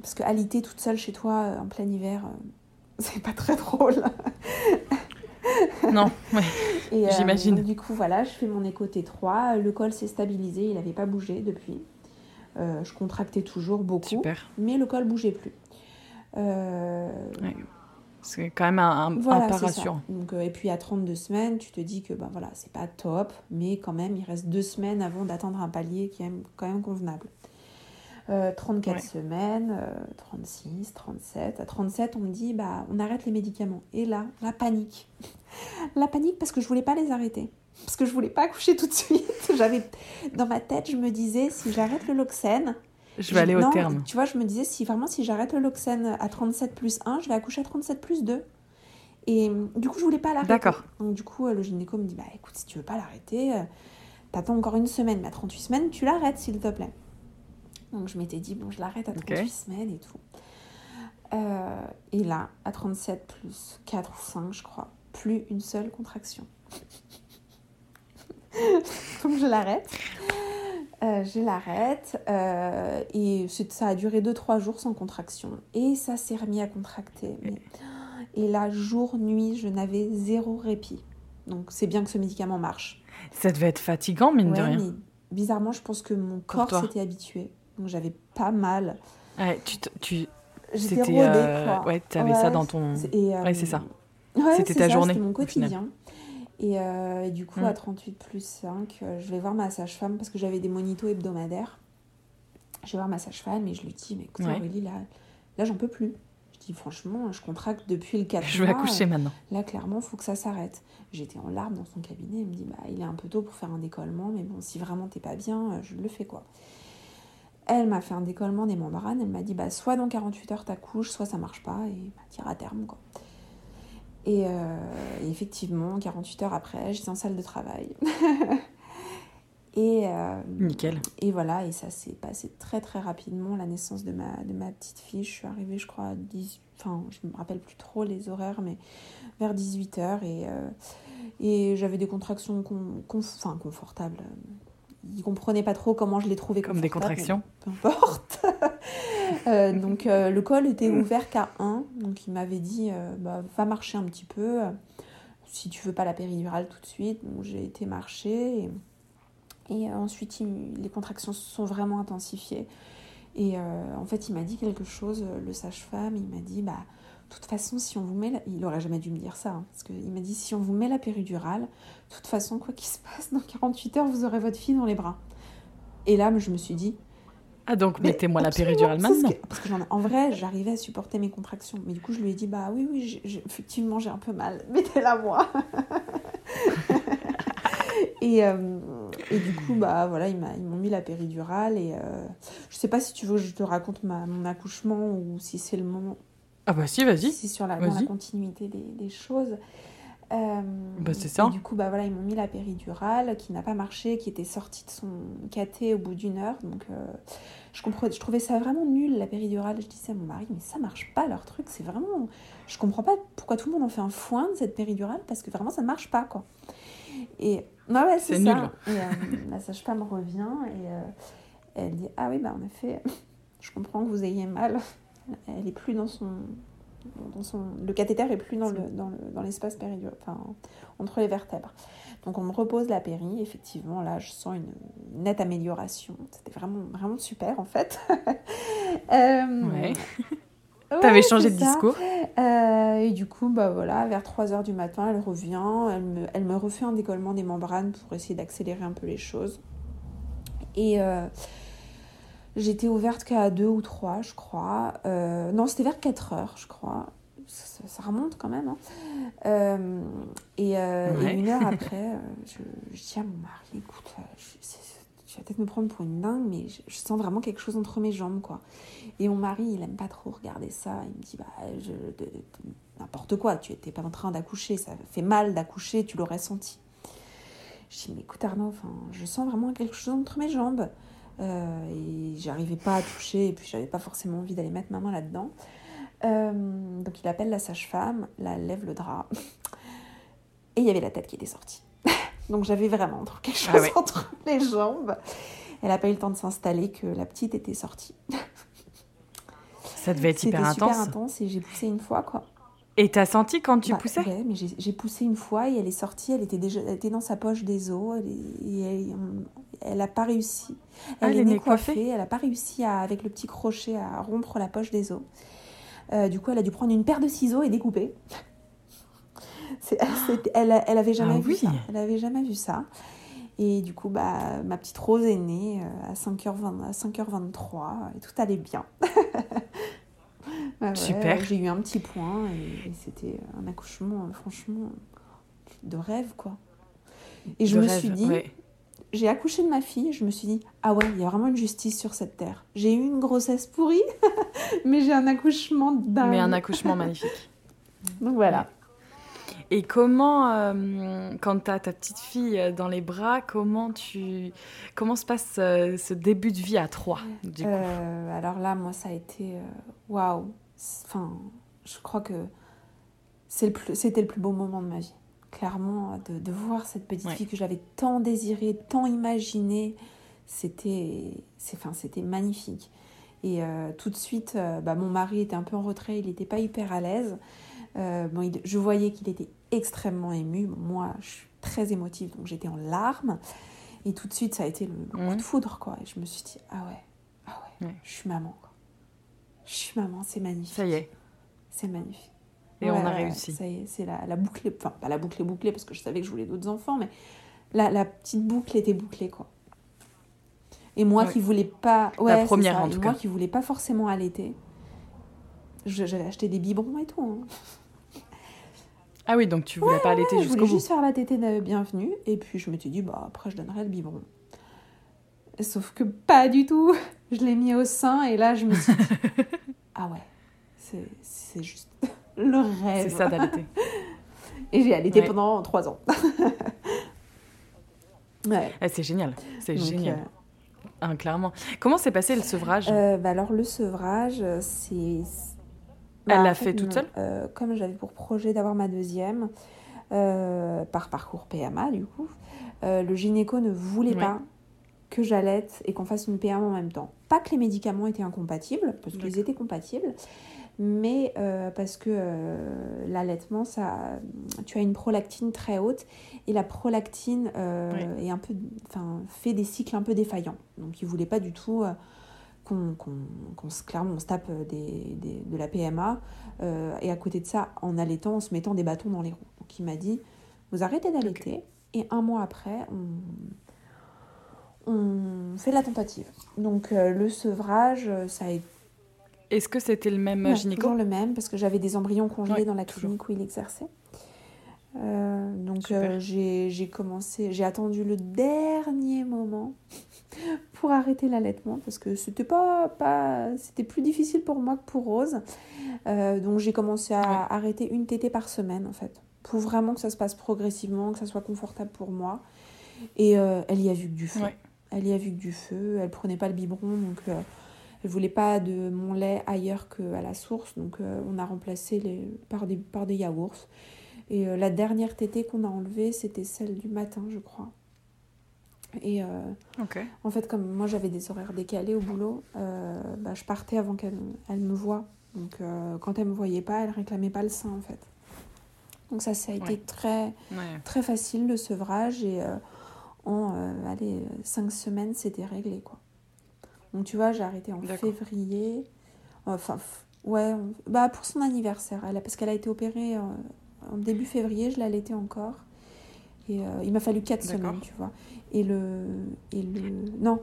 S2: parce que alité toute seule chez toi euh, en plein hiver, euh, c'est pas très drôle.
S1: Non, ouais.
S2: Euh,
S1: J'imagine.
S2: du coup, voilà, je fais mon écho T3. Le col s'est stabilisé, il n'avait pas bougé depuis. Euh, je contractais toujours beaucoup,
S1: super.
S2: mais le col bougeait plus. Euh,
S1: Ouais. C'est quand même un, un,
S2: voilà,
S1: un pas rassurant.
S2: Donc, et puis à 32 semaines, tu te dis que ben, voilà, c'est pas top, mais quand même, il reste deux semaines avant d'atteindre un palier qui est quand même convenable. Euh, 34
S1: Ouais.
S2: semaines, euh, 36, 37. À 37, on me dit bah, on arrête les médicaments. Et là, la panique. la panique parce que je voulais pas les arrêter. Parce que je voulais pas accoucher tout de suite. J'avais dans ma tête, je me disais si j'arrête le Loxène,
S1: Je vais aller au
S2: non,
S1: terme.
S2: Tu vois, je me disais, si vraiment, si j'arrête le Loxène à 37 plus 1, je vais accoucher à 37 plus 2. Et euh, du coup, je voulais pas l'arrêter.
S1: D'accord.
S2: Donc, du coup, euh, le gynéco me dit, bah écoute, si tu veux pas l'arrêter, euh, t'attends encore une semaine, mais à 38 semaines, tu l'arrêtes, s'il te plaît. Donc, je m'étais dit, bon, je l'arrête à
S1: Ok.
S2: 38 semaines et tout. Euh, et là, à 37 plus 4 ou 5, je crois, plus une seule contraction. Donc, je l'arrête. Euh, je l'arrête euh, et ça a duré 2-3 jours sans contraction et ça s'est remis à contracter. mais- Et là, jour, nuit, je n'avais zéro répit. Donc c'est bien que ce médicament marche.
S1: Ça devait être fatigant, mine de rien.
S2: mais bizarrement, je pense que mon corps s'était habitué. Donc j'avais pas mal.
S1: Ouais, tu, tu,
S2: J'étais rodée,
S1: euh,
S2: quoi.
S1: ouais, t'avais ça dans ton.
S2: Et, euh,
S1: Ouais, c'est ça.
S2: ouais,
S1: C'était ta
S2: ça,
S1: journée,
S2: C'était mon quotidien. Et, euh, et du coup,
S1: Mm.
S2: à 38 plus 5, euh, je vais voir ma sage-femme parce que j'avais des monitos hebdomadaires. Je vais voir ma sage-femme et je lui dis, mais écoutez
S1: Ouais.
S2: Aurélie, là, là j'en peux plus. Je dis franchement, je contracte depuis le 4
S1: Je vais accoucher maintenant.
S2: Là, clairement, il faut que ça s'arrête. J'étais en larmes dans son cabinet. Il me dit, bah, il est un peu tôt pour faire un décollement, mais bon, si vraiment t'es pas bien, je le fais quoi. Elle m'a fait un décollement des membranes. Elle m'a dit, bah, soit dans 48 heures t'accouches, soit ça marche pas, et bah, tire à terme quoi. Et, euh, et, effectivement, 48 heures après, j'étais en salle de travail. Et, euh,
S1: Nickel.
S2: Et voilà, et ça s'est passé très très rapidement, la naissance de ma, de ma petite fille. Je suis arrivée, je crois, à 10, enfin, je me rappelle plus trop les horaires, mais vers 18h. Et, euh, et j'avais des contractions enfin, confortables. Il comprenait pas trop comment je les trouvais
S1: Comme des contractions
S2: Peu importe. euh, donc euh, le col était ouvert qu'à 1. Donc il m'avait dit, bah, va marcher un petit peu. Si tu veux pas la péridurale tout de suite. Donc j'ai été marcher. Et et euh, ensuite, les contractions se sont vraiment intensifiées. Et euh, en fait, il m'a dit quelque chose, euh, le sage-femme, il m'a dit, bah, de toute façon, si on vous met, la... il aurait jamais dû me dire ça, hein, parce qu'il m'a dit, si on vous met la péridurale, de toute façon, quoi qu'il se passe, dans 48 heures, vous aurez votre fille dans les bras. Et là, je me suis dit,
S1: ah donc mettez-moi la péridurale maintenant.
S2: parce que en, vrai, j'arrivais à supporter mes contractions. Mais du coup, je lui ai dit, bah oui, oui, effectivement, j'ai un peu mal. Mettez-la moi. Et, euh, et, du coup, bah voilà, ils m'ont mis la péridurale. Et euh, je sais pas si tu veux que je te raconte ma, mon accouchement ou si c'est le moment.
S1: Ah bah si, vas-y.
S2: Si sur la, dans la continuité des, des choses.
S1: Euh, bah c'est ça.
S2: Et du coup, bah voilà, ils m'ont mis la péridurale qui n'a pas marché, qui était sortie de son caté au bout d'une heure. Donc, euh, je, comprenais, je trouvais ça vraiment nul, la péridurale. Je disais à mon mari, mais ça marche pas leur truc. C'est vraiment. Je comprends pas pourquoi tout le monde en fait un foin de cette péridurale parce que vraiment ça ne marche pas, quoi. Et non, ouais, c'est ça. Et, euh, la sage-femme revient et euh, elle dit Ah oui, bah en effet, je comprends que vous ayez mal. Elle est plus dans son. Dans son le cathéter est plus dans, le, dans, le, dans l'espace enfin, entre les vertèbres. Donc on me repose la péri, effectivement, là je sens une nette amélioration. C'était vraiment, vraiment super en fait.
S1: euh, ouais. T'avais changé de discours
S2: euh, Et du coup, bah voilà, vers 3h du matin, elle revient, elle me, elle me refait un décollement des membranes pour essayer d'accélérer un peu les choses. Et euh, j'étais ouverte qu'à 2 ou 3, je crois. Euh, non, c'était vers 4h, je crois. Ça, remonte quand même. Hein. Et, et, une heure après, je, je, dis à mon mari, écoute, je vais peut-être me prendre pour une dingue, mais je, sens vraiment quelque chose entre mes jambes, quoi. Et mon mari, il aime pas trop regarder ça. Il me dit, bah, je, n'importe quoi, tu étais pas en train d'accoucher, ça fait mal d'accoucher, tu l'aurais senti. Je dis, mais écoute Arnaud, enfin, je sens vraiment quelque chose entre mes jambes. Euh, et j'arrivais pas à toucher, et puis j'avais pas forcément envie d'aller mettre ma main là-dedans. Euh, donc il appelle la sage-femme, la lève le drap, et il y avait la tête qui était sortie. Donc j'avais vraiment quelque ah chose entre les jambes. Elle n'a pas eu le temps de s'installer que la petite était sortie.
S1: Ça devait être hyper intense. C'était
S2: super intense et j'ai poussé une fois quoi.
S1: Et t'as senti quand tu bah, poussais
S2: Ouais, mais j'ai poussé une fois et elle est sortie, elle était déjà elle était dans sa poche des os et elle, n'a pas réussi.
S1: Elle, ah, est, coiffée,
S2: elle n'a pas réussi à, avec le petit crochet à rompre la poche des os. Euh, du coup, elle a dû prendre une paire de ciseaux et découper elle, elle avait jamais ah vu ça. Elle avait jamais vu ça. Et du coup, bah, ma petite Rose est née euh, à 5h20, à 5h23 et tout allait bien.
S1: Super.
S2: J'ai eu un petit point et, c'était un accouchement, euh, franchement, de rêve, quoi. Et je me suis dit, j'ai accouché de ma fille, je me suis dit, ah ouais, il y a vraiment une justice sur cette terre. J'ai eu une grossesse pourrie, mais j'ai un accouchement dingue.
S1: Mais un accouchement magnifique.
S2: Donc voilà.
S1: Et comment, euh, quand tu as ta petite fille euh, dans les bras, comment, tu, comment se passe euh, ce début de vie à trois du coup?
S2: Alors là, moi, ça a été waouh. Enfin, je crois que c'était le, plus beau moment de ma vie. Clairement, de, de voir cette petite fille que j'avais tant désirée, tant imaginée, c'était enfin, magnifique. Et tout de suite, bah, mon mari était un peu en retrait, il n'était pas hyper à l'aise. bon, je voyais qu'il était extrêmement émue. Moi, je suis très émotive, donc j'étais en larmes. Et tout de suite, ça a été le, coup de mmh. foudre, quoi. Et je me suis dit, ah ouais, ah ouais, je suis maman, quoi. Je suis maman, c'est magnifique.
S1: Ça y est.
S2: C'est magnifique.
S1: Et on a réussi.
S2: Ça y est, c'est la, la boucle, enfin, pas la boucle est bouclée parce que je savais que je voulais d'autres enfants, mais la, la, petite boucle était bouclée, quoi. Et moi qui voulais pas. Ouais,
S1: la première,
S2: ça.
S1: en tout
S2: Et
S1: cas.
S2: Moi qui voulais pas forcément allaiter, J'allais acheter des biberons et tout. hein.
S1: Ah oui, donc tu voulais pas allaiter
S2: Je
S1: jusqu'au
S2: voulais
S1: bout.
S2: juste faire la tétée de bienvenue. Et puis je me suis dit, bah après je donnerai le biberon. Sauf que pas du tout. Je l'ai mis au sein et là je me suis dit, ah ouais, c'est- c'est juste le rêve.
S1: C'est ça d'allaiter.
S2: Et j'ai allaité
S1: Ouais.
S2: pendant trois ans. ouais.
S1: Eh, c'est génial, c'est génial.
S2: euh,
S1: Ah, clairement. Comment s'est passé le sevrage?
S2: Euh, bah alors le sevrage, euh, c'est...
S1: Elle
S2: Bah,
S1: l'a
S2: en
S1: fait toute
S2: non.
S1: seule?
S2: Euh, Comme j'avais pour projet d'avoir ma deuxième, par parcours PMA du coup, le gynéco ne voulait
S1: Ouais.
S2: pas que j'allaite et qu'on fasse une PMA en même temps. Pas que les médicaments étaient incompatibles, parce qu'ils étaient compatibles, mais euh, parce que euh, l'allaitement, ça, tu as une prolactine très haute et la prolactine euh,
S1: Oui.
S2: est un peu, enfin, fait des cycles un peu défaillants. Donc, il voulait pas du tout qu'on, qu'on, qu'on se, clairement, on se tape des, des- de la PMA et à côté de ça, en allaitant, en se mettant des bâtons dans les roues. Donc, il m'a dit, vous arrêtez d'allaiter et un mois après, on, on fait la tentative. Donc, euh, le sevrage, euh, ça a été
S1: Est-ce que c'était le même
S2: Ouais,
S1: gynéco
S2: toujours le même, parce que j'avais des embryons congelés
S1: Ouais,
S2: dans la
S1: toujours.
S2: clinique où il exerçait. Euh, donc euh, j'ai j'ai commencé, j'ai attendu le dernier moment pour arrêter l'allaitement parce que c'était pas, pas c'était plus difficile pour moi que pour Rose. Euh, donc j'ai commencé à
S1: Ouais.
S2: arrêter une tétée par semaine en fait, pour vraiment que ça se passe progressivement, que ça soit confortable pour moi. Et euh, elle y a vu que du feu.
S1: Ouais.
S2: Elle y a vu que du feu. Elle prenait pas le biberon, donc euh, elle voulait pas de mon lait ailleurs qu'à la source. Donc euh, on a remplacé les, par, des, par des yaourts. Et euh, la dernière tétée qu'on a enlevée, c'était celle du matin, je crois. Et euh, en fait, comme moi j'avais des horaires décalés au boulot, bah, je partais avant qu'elle elle me voie. Donc quand elle me voyait pas, elle réclamait pas le sein en fait. Donc ça, ça a été
S1: Ouais.
S2: très
S1: Ouais.
S2: très facile le sevrage et en euh, allez, cinq semaines c'était réglé quoi. Donc tu vois, j'ai arrêté en février. Enfin, ouais, on- bah pour son anniversaire, elle a, parce qu'elle a été opérée euh, en début février, je l'ai allaitée encore. Et euh, il m'a fallu quatre semaines, tu vois. Et le, et le, non,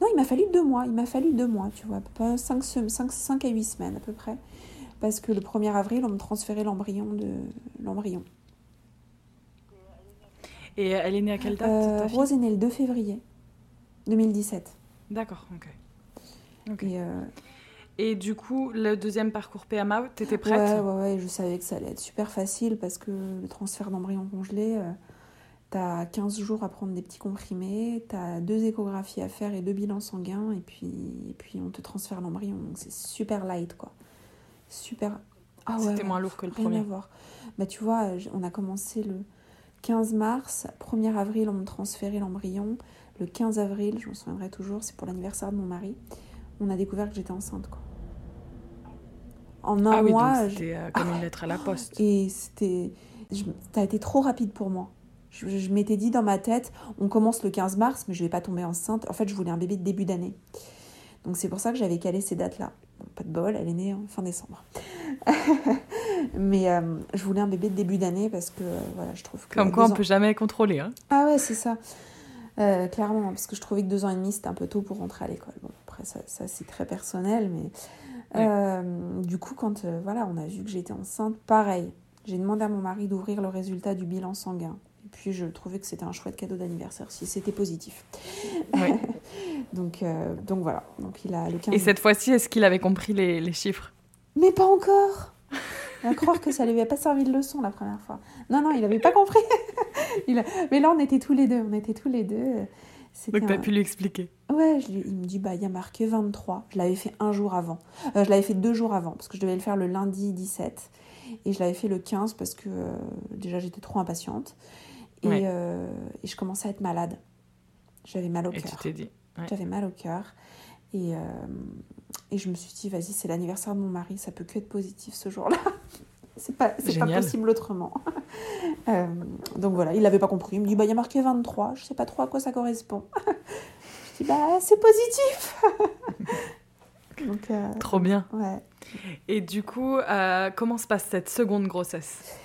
S2: non, il m'a fallu deux mois. Il m'a fallu deux mois, tu vois, pas cinq, sem- cinq, cinq à huit semaines à peu près, parce que le 1er avril, on me transférait l'embryon de l'embryon.
S1: Et elle est née à quelle date
S2: Euh,
S1: ta fille
S2: Rose est née le 2 février 2017.
S1: D'accord, ok.
S2: Et euh,
S1: Et du coup, le deuxième parcours PMA, t'étais prête
S2: ouais, ouais, ouais, je savais que ça allait être super facile parce que le transfert d'embryon congelé, euh, t'as 15 jours à prendre des petits comprimés, t'as deux échographies à faire et deux bilans sanguins, et puis, et puis on te transfère l'embryon. Donc c'est super light, quoi. Super. Ah ouais,
S1: C'était
S2: ouais,
S1: moins lourd que le
S2: rien à
S1: premier.
S2: voir. Bah, tu vois, euh, on a commencé le 15 mars, 1er avril, on me transférait l'embryon. Le 15 avril, je m'en souviendrai toujours, c'est pour l'anniversaire de mon mari, on a découvert que j'étais enceinte, quoi. En un
S1: Ah oui,
S2: mois,
S1: c'était euh, comme une lettre à la poste.
S2: et c'était. je- Ça a été trop rapide pour moi. Je, je m'étais dit dans ma tête, on commence le 15 mars, mais je vais pas tomber enceinte. En fait, je voulais un bébé de début d'année. Donc c'est pour ça que j'avais calé ces dates-là. Bon, pas de bol, elle est née en fin décembre. mais euh, je voulais un bébé de début d'année parce que euh, voilà, je trouve que.
S1: Comme quoi, on
S2: ans-
S1: peut jamais contrôler. Hein.
S2: Ah ouais, c'est ça. Euh, clairement, parce que je trouvais que deux ans et demi, c'était un peu tôt pour rentrer à l'école. Bon, après, ça, ça c'est très personnel, mais
S1: Ouais.
S2: euh, du coup, quand euh, voilà, on a vu que j'étais enceinte, pareil, j'ai demandé à mon mari d'ouvrir le résultat du bilan sanguin. Et puis, je trouvais que c'était un chouette cadeau d'anniversaire si c'était positif.
S1: Ouais.
S2: Donc, donc voilà. Donc, il a le 15
S1: Et cette fois-ci, est-ce qu'il avait compris les, les chiffres?
S2: Mais pas encore À croire que ça lui avait pas servi de leçon la première fois. Non, non, il avait pas compris. Il a- Mais là, on était tous les deux. On était tous les deux.
S1: Donc
S2: un-
S1: pu lui expliquer.
S2: Ouais, je lui- il me dit, bah, il y a marqué 23. Je l'avais fait un jour avant. Euh, je l'avais fait deux jours avant, parce que je devais le faire le lundi 17. Et je l'avais fait le 15 parce que euh, déjà j'étais trop impatiente. Et,
S1: Ouais.
S2: euh, et je commençais à être malade. J'avais mal au
S1: Et tu
S2: cœur.
S1: t'es dit. ouais.
S2: J'avais mal au cœur. Et, euh, et je me suis dit, vas-y, c'est l'anniversaire de mon mari, ça peut que être positif ce jour-là. c'est pas, c'est pas possible autrement. Euh, donc voilà, il l'avait pas compris. Il me dit, bah, il y a marqué 23, je sais pas trop à quoi ça correspond. je dis, bah, c'est positif. donc, euh,
S1: Trop bien.
S2: ouais.
S1: Et du coup, euh, comment se passe cette seconde grossesse?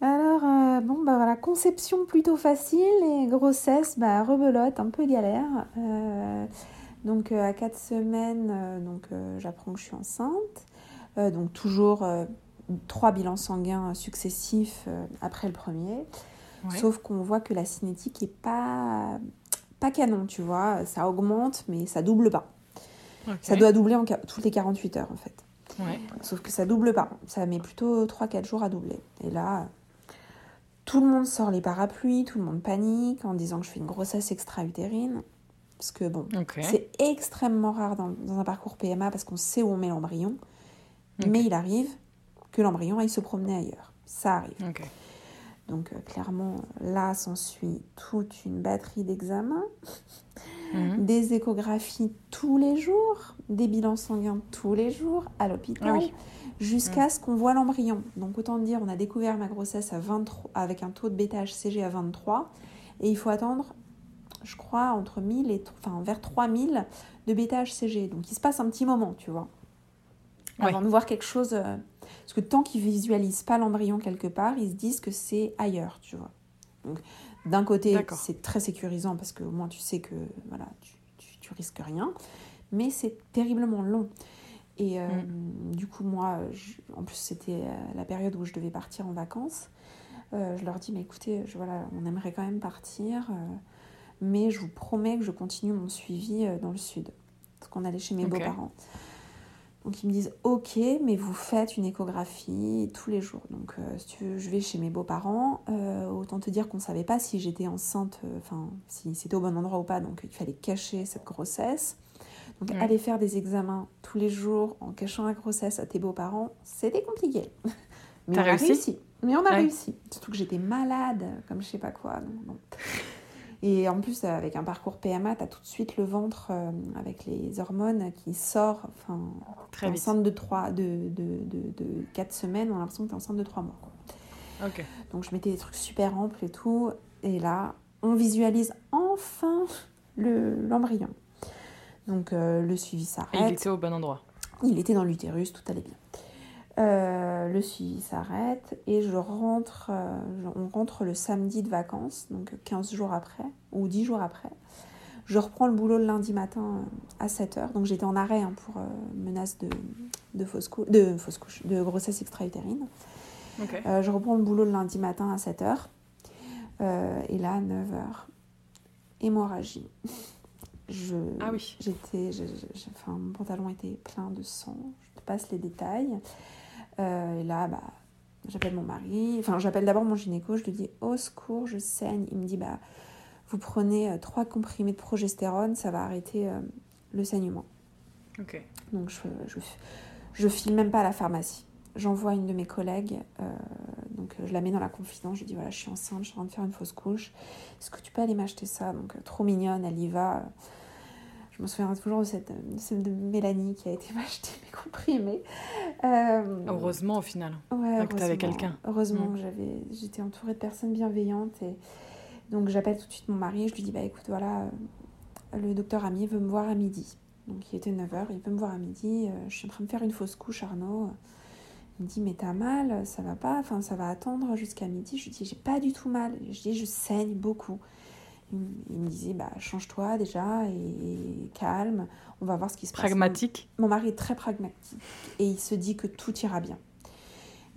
S2: Alors, euh, bon, bah voilà, conception plutôt facile et grossesse, bah, rebelote, un peu galère. Euh, donc, euh, à 4 semaines, euh, donc, euh, j'apprends que je suis enceinte. Donc toujours trois bilans sanguins successifs après le premier.
S1: Ouais.
S2: Sauf qu'on voit que la cinétique est pas, pas canon, tu vois. Ça augmente, mais ça double pas. Ça doit doubler en toutes les 48 heures, en fait.
S1: Ouais.
S2: Sauf que ça double pas. Ça met plutôt 3-4 jours à doubler. Et là, tout le monde sort les parapluies, tout le monde panique en disant que je fais une grossesse extra-utérine. Parce que bon, c'est extrêmement rare dans, dans un parcours PMA parce qu'on sait où on met l'embryon. Mais il arrive que l'embryon aille se promener ailleurs. Ça arrive. Donc euh, clairement, là s'ensuit toute une batterie d'examens,
S1: Mhm.
S2: des échographies tous les jours, des bilans sanguins tous les jours à l'hôpital,
S1: Ah oui.
S2: jusqu'à ce qu'on voit l'embryon. Donc autant dire, on a découvert ma grossesse à 23, avec un taux de bêta-HCG à 23, et il faut attendre, je crois, entre 1000 et enfin vers 3000 de bêta-HCG. Donc il se passe un petit moment, tu vois,
S1: Ouais.
S2: avant de voir quelque chose. euh, Parce que tant qu'ils visualisent pas l'embryon quelque part, ils se disent que c'est ailleurs, tu vois. Donc d'un côté, c'est très sécurisant parce qu'au moins tu sais que voilà, tu, tu, tu risques rien, mais c'est terriblement long. Et euh, du coup, moi, je- en plus, c'était euh, la période où je devais partir en vacances. Euh, je leur dis, mais écoutez, je, voilà, on aimerait quand même partir, euh, mais je vous promets que je continue mon suivi euh, dans le sud. Parce qu'on allait chez mes beaux-parents. Donc ils me disent, ok, mais vous faites une échographie tous les jours. Donc euh, si tu veux, je vais chez mes beaux-parents. Euh, autant te dire qu'on ne savait pas si j'étais enceinte, euh, enfin, si c'était au bon endroit ou pas. Donc il fallait cacher cette grossesse. Donc
S1: Ouais.
S2: aller faire des examens tous les jours en cachant la grossesse à tes beaux-parents, c'était compliqué. Mais on a
S1: réussi
S2: réussi. Mais on a
S1: Ouais.
S2: réussi. Surtout que j'étais malade, comme je sais pas quoi. donc bon. Et en plus, avec un parcours PMA, tu as tout de suite le ventre euh, avec les hormones qui sort. Enfin,
S1: Très vite.
S2: enceinte de, 3, de, de, de, de 4 semaines, on a l'impression que tu es enceinte de 3 mois. quoi. Donc je mettais des trucs super amples et tout. Et là, on visualise enfin le- l'embryon. Donc euh, le suivi
S1: Et
S2: s'arrête.
S1: il était au bon endroit.
S2: Il était dans l'utérus, tout allait bien. Euh, le suivi s'arrête et je rentre, euh, on rentre le samedi de vacances, donc 15 jours après, ou 10 jours après. Je reprends le boulot le lundi matin euh, à 7h, donc j'étais en arrêt hein, pour euh, menace de, de, fausse cou- de fausse couche, de grossesse extra-utérine. Je reprends le boulot le lundi matin à 7h. Euh, et là, à 9h, hémorragie. Je,
S1: Ah oui.
S2: J'étais, enfin, mon pantalon était plein de sang. Je te passe les détails. Euh, et là, bah, j'appelle mon mari. Enfin, j'appelle d'abord mon gynéco. Je lui dis au secours, je saigne. Il me dit bah, vous prenez euh, trois comprimés de progestérone, ça va arrêter euh, le saignement.
S1: Ok.
S2: Donc je, je, je file même pas à la pharmacie. J'envoie une de mes collègues, euh, donc je la mets dans la confidence, je lui dis voilà je suis enceinte, je suis en train de faire une fausse couche, est-ce que tu peux aller m'acheter ça? Donc trop mignonne, elle y va. Je me souviens toujours de cette de, celle de Mélanie qui a été m'acheter mes comprimés. Euh,
S1: Heureusement au final.
S2: Ouais,
S1: que t'avais
S2: heureusement.
S1: quelqu'un.
S2: Heureusement
S1: Mm.
S2: que j'avais, j'étais entourée de personnes bienveillantes et donc j'appelle tout de suite mon mari. Je lui dis bah écoute voilà, euh, le docteur Ami veut me voir à midi. Donc il était 9h, il veut me voir à midi. euh, je suis en train de faire une fausse couche, Arnaud. Il me dit mais t'as mal, ça va pas, enfin ça va attendre jusqu'à midi. Je lui dis j'ai pas du tout mal. Je dis je saigne beaucoup. Il, me- disait bah change-toi déjà et, calme. On va voir ce qui se passe.
S1: Pragmatique.
S2: Mon mari est très pragmatique et il se dit que tout ira bien.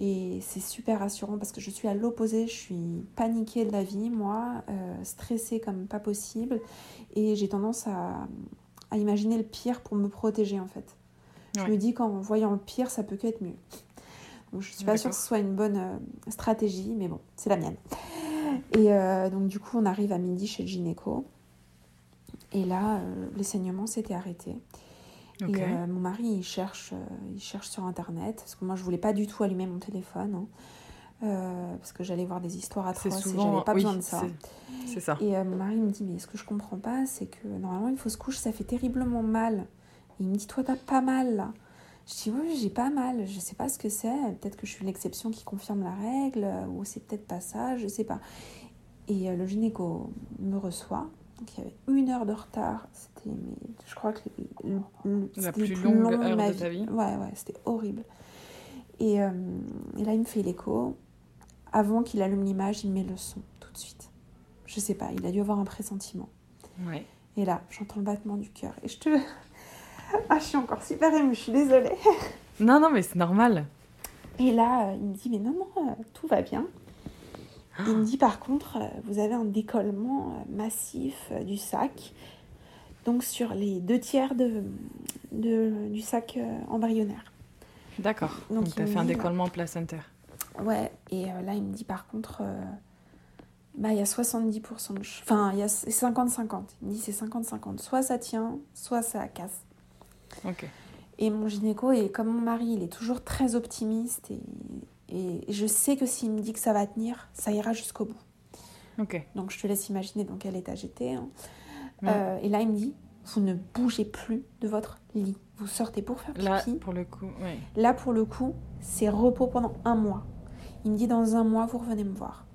S2: Et c'est super rassurant parce que je suis à l'opposé, je suis paniquée de la vie, moi, euh, stressée comme pas possible. Et j'ai tendance à, à imaginer le pire pour me protéger en fait. Je me dis qu'en voyant le pire, ça peut que être mieux. Donc je suis pas sûre que ce soit une bonne euh, stratégie, mais bon, c'est la mienne. Et euh, donc du coup, on arrive à midi chez le gynéco. Et là, euh, les saignements s'étaient arrêtés. Et euh, mon mari, il cherche, euh, il cherche sur Internet, parce que moi, je voulais pas du tout allumer mon téléphone, hein, euh, parce que j'allais voir des histoires atroces et
S1: souvent.
S2: j'avais pas
S1: oui,
S2: besoin de ça.
S1: c'est- C'est ça.
S2: Et euh, mon mari me dit, mais ce que je comprends pas, c'est que normalement, une fausse couche, ça fait terriblement mal. Et il me dit, toi, t'as pas mal, là. Je dis, oui, j'ai pas mal, je sais pas ce que c'est, peut-être que je suis l'exception qui confirme la règle, euh, ou c'est peut-être pas ça, je sais pas. Et euh, le gynéco me reçoit, donc il y avait une heure de retard, c'était, je crois que le,
S1: La plus longue
S2: long
S1: heure
S2: ma
S1: de ta vie.
S2: Ouais, ouais, c'était horrible. Et, euh, et là, il me fait l'écho. Avant qu'il allume l'image, il me met le son tout de suite. Je sais pas, il a dû avoir un pressentiment.
S1: Ouais.
S2: Et là, j'entends le battement du cœur. Et je te. Ah, je suis encore super émue, je suis désolée.
S1: Non, non, mais c'est normal.
S2: Et là, il me dit, mais maman, tout va bien. Il me dit, par contre, vous avez un décollement massif du sac. Donc sur les deux tiers de, du sac embryonnaire.
S1: D'accord. Donc, tu as fait un décollement placentaire.
S2: Ouais, et là, il me dit, par contre bah, il y a 70% de... Enfin, il y a 50-50. Il me dit c'est 50-50. Soit ça tient, soit ça casse. Et mon gynéco, et comme mon mari, il est toujours très optimiste. Et, et je sais que s'il me dit que ça va tenir, ça ira jusqu'au bout. Donc je te laisse imaginer dans quel état j'étais. Hein. Euh, et là, il me dit vous ne bougez plus de votre lit. Vous sortez pour faire pipi.
S1: Là, pour le coup, oui.
S2: Là, pour le coup, c'est repos pendant un mois. Il me dit dans un mois, vous revenez me voir.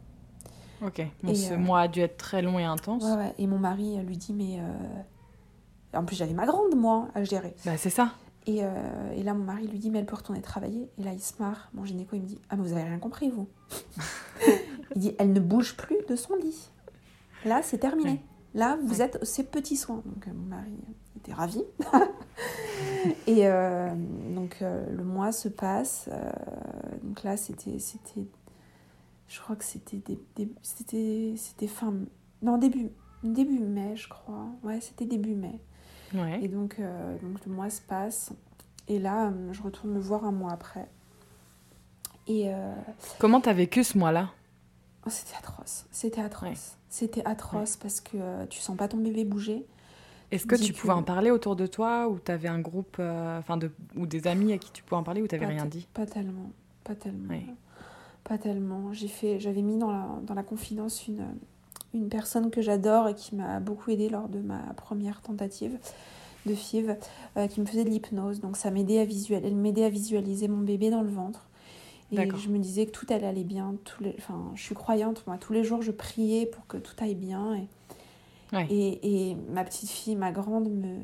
S1: Ok. Bon, ce euh, mois a dû être très long et intense.
S2: Ouais, ouais. Et mon mari lui dit, mais. Euh, en plus, j'avais ma grande, moi, à gérer.
S1: Bah, c'est ça.
S2: Et, euh, et, là, mon mari lui dit, mais elle peut retourner travailler. Et là, il se marre. Mon gynéco, il me dit, ah, mais vous avez rien compris, vous. il dit, elle ne bouge plus de son lit. Là, c'est terminé. Là, vous êtes ses petits soins. Donc, mon mari était ravi. et donc, le mois se passe. donc là, c'était je crois que c'était c'était c'était fin non début début mai je crois ouais c'était début mai
S1: ouais.
S2: et donc euh, donc le mois se passe. Et là euh, je retourne me voir un mois après. Et euh...
S1: comment t'as vécu ce mois là
S2: oh, c'était atroce. C'était atroce. C'était atroce parce que euh, tu sens pas ton bébé bouger.
S1: Est-ce que tu pouvais en parler autour de toi ou t'avais un groupe enfin de ou des amis à qui tu pouvais en parler ou t'avais rien dit?
S2: pas tellement. Pas tellement. Pas tellement. J'ai fait, j'avais mis dans la, dans la confidence une, une personne que j'adore et qui m'a beaucoup aidé lors de ma première tentative de FIV, euh, qui me faisait de l'hypnose. Donc ça m'aidait à visualiser, elle m'aidait à visualiser mon bébé dans le ventre. Et je me disais que tout allait aller bien. Tous les, enfin, je suis croyante, moi. Tous les jours, je priais pour que tout aille bien. Et, et, et, ma petite fille, ma grande, me,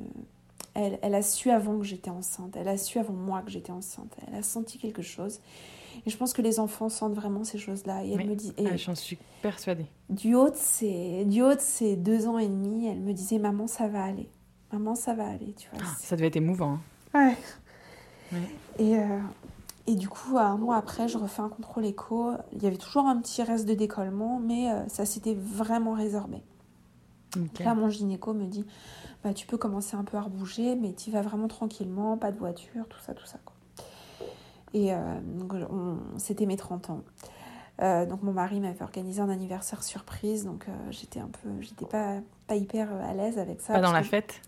S2: elle, elle a su avant que j'étais enceinte. Elle a su avant moi que j'étais enceinte. Elle a senti quelque chose. Et je pense que les enfants sentent vraiment ces choses-là. Et elle me dit.
S1: Ah, J'en suis persuadée.
S2: Du haut, de du haut ces deux ans et demi, elle me disait Maman, ça va aller. Maman, ça va aller. Tu vois,
S1: ah, ça devait être émouvant.
S2: Hein. Ouais. Et, euh, et du coup, un mois après, je refais un contrôle écho. Il y avait toujours un petit reste de décollement, mais euh, ça s'était vraiment résorbé. Là, mon gynéco me dit bah, Tu peux commencer un peu à rebouger, mais tu vas vraiment tranquillement, pas de voiture, tout ça, tout ça. Quoi. Et euh, c'était mes 30 ans. Euh, donc mon mari m'avait organisé un anniversaire surprise, donc euh, j'étais un peu, j'étais pas, pas hyper à l'aise avec ça.
S1: Pas dans la fête?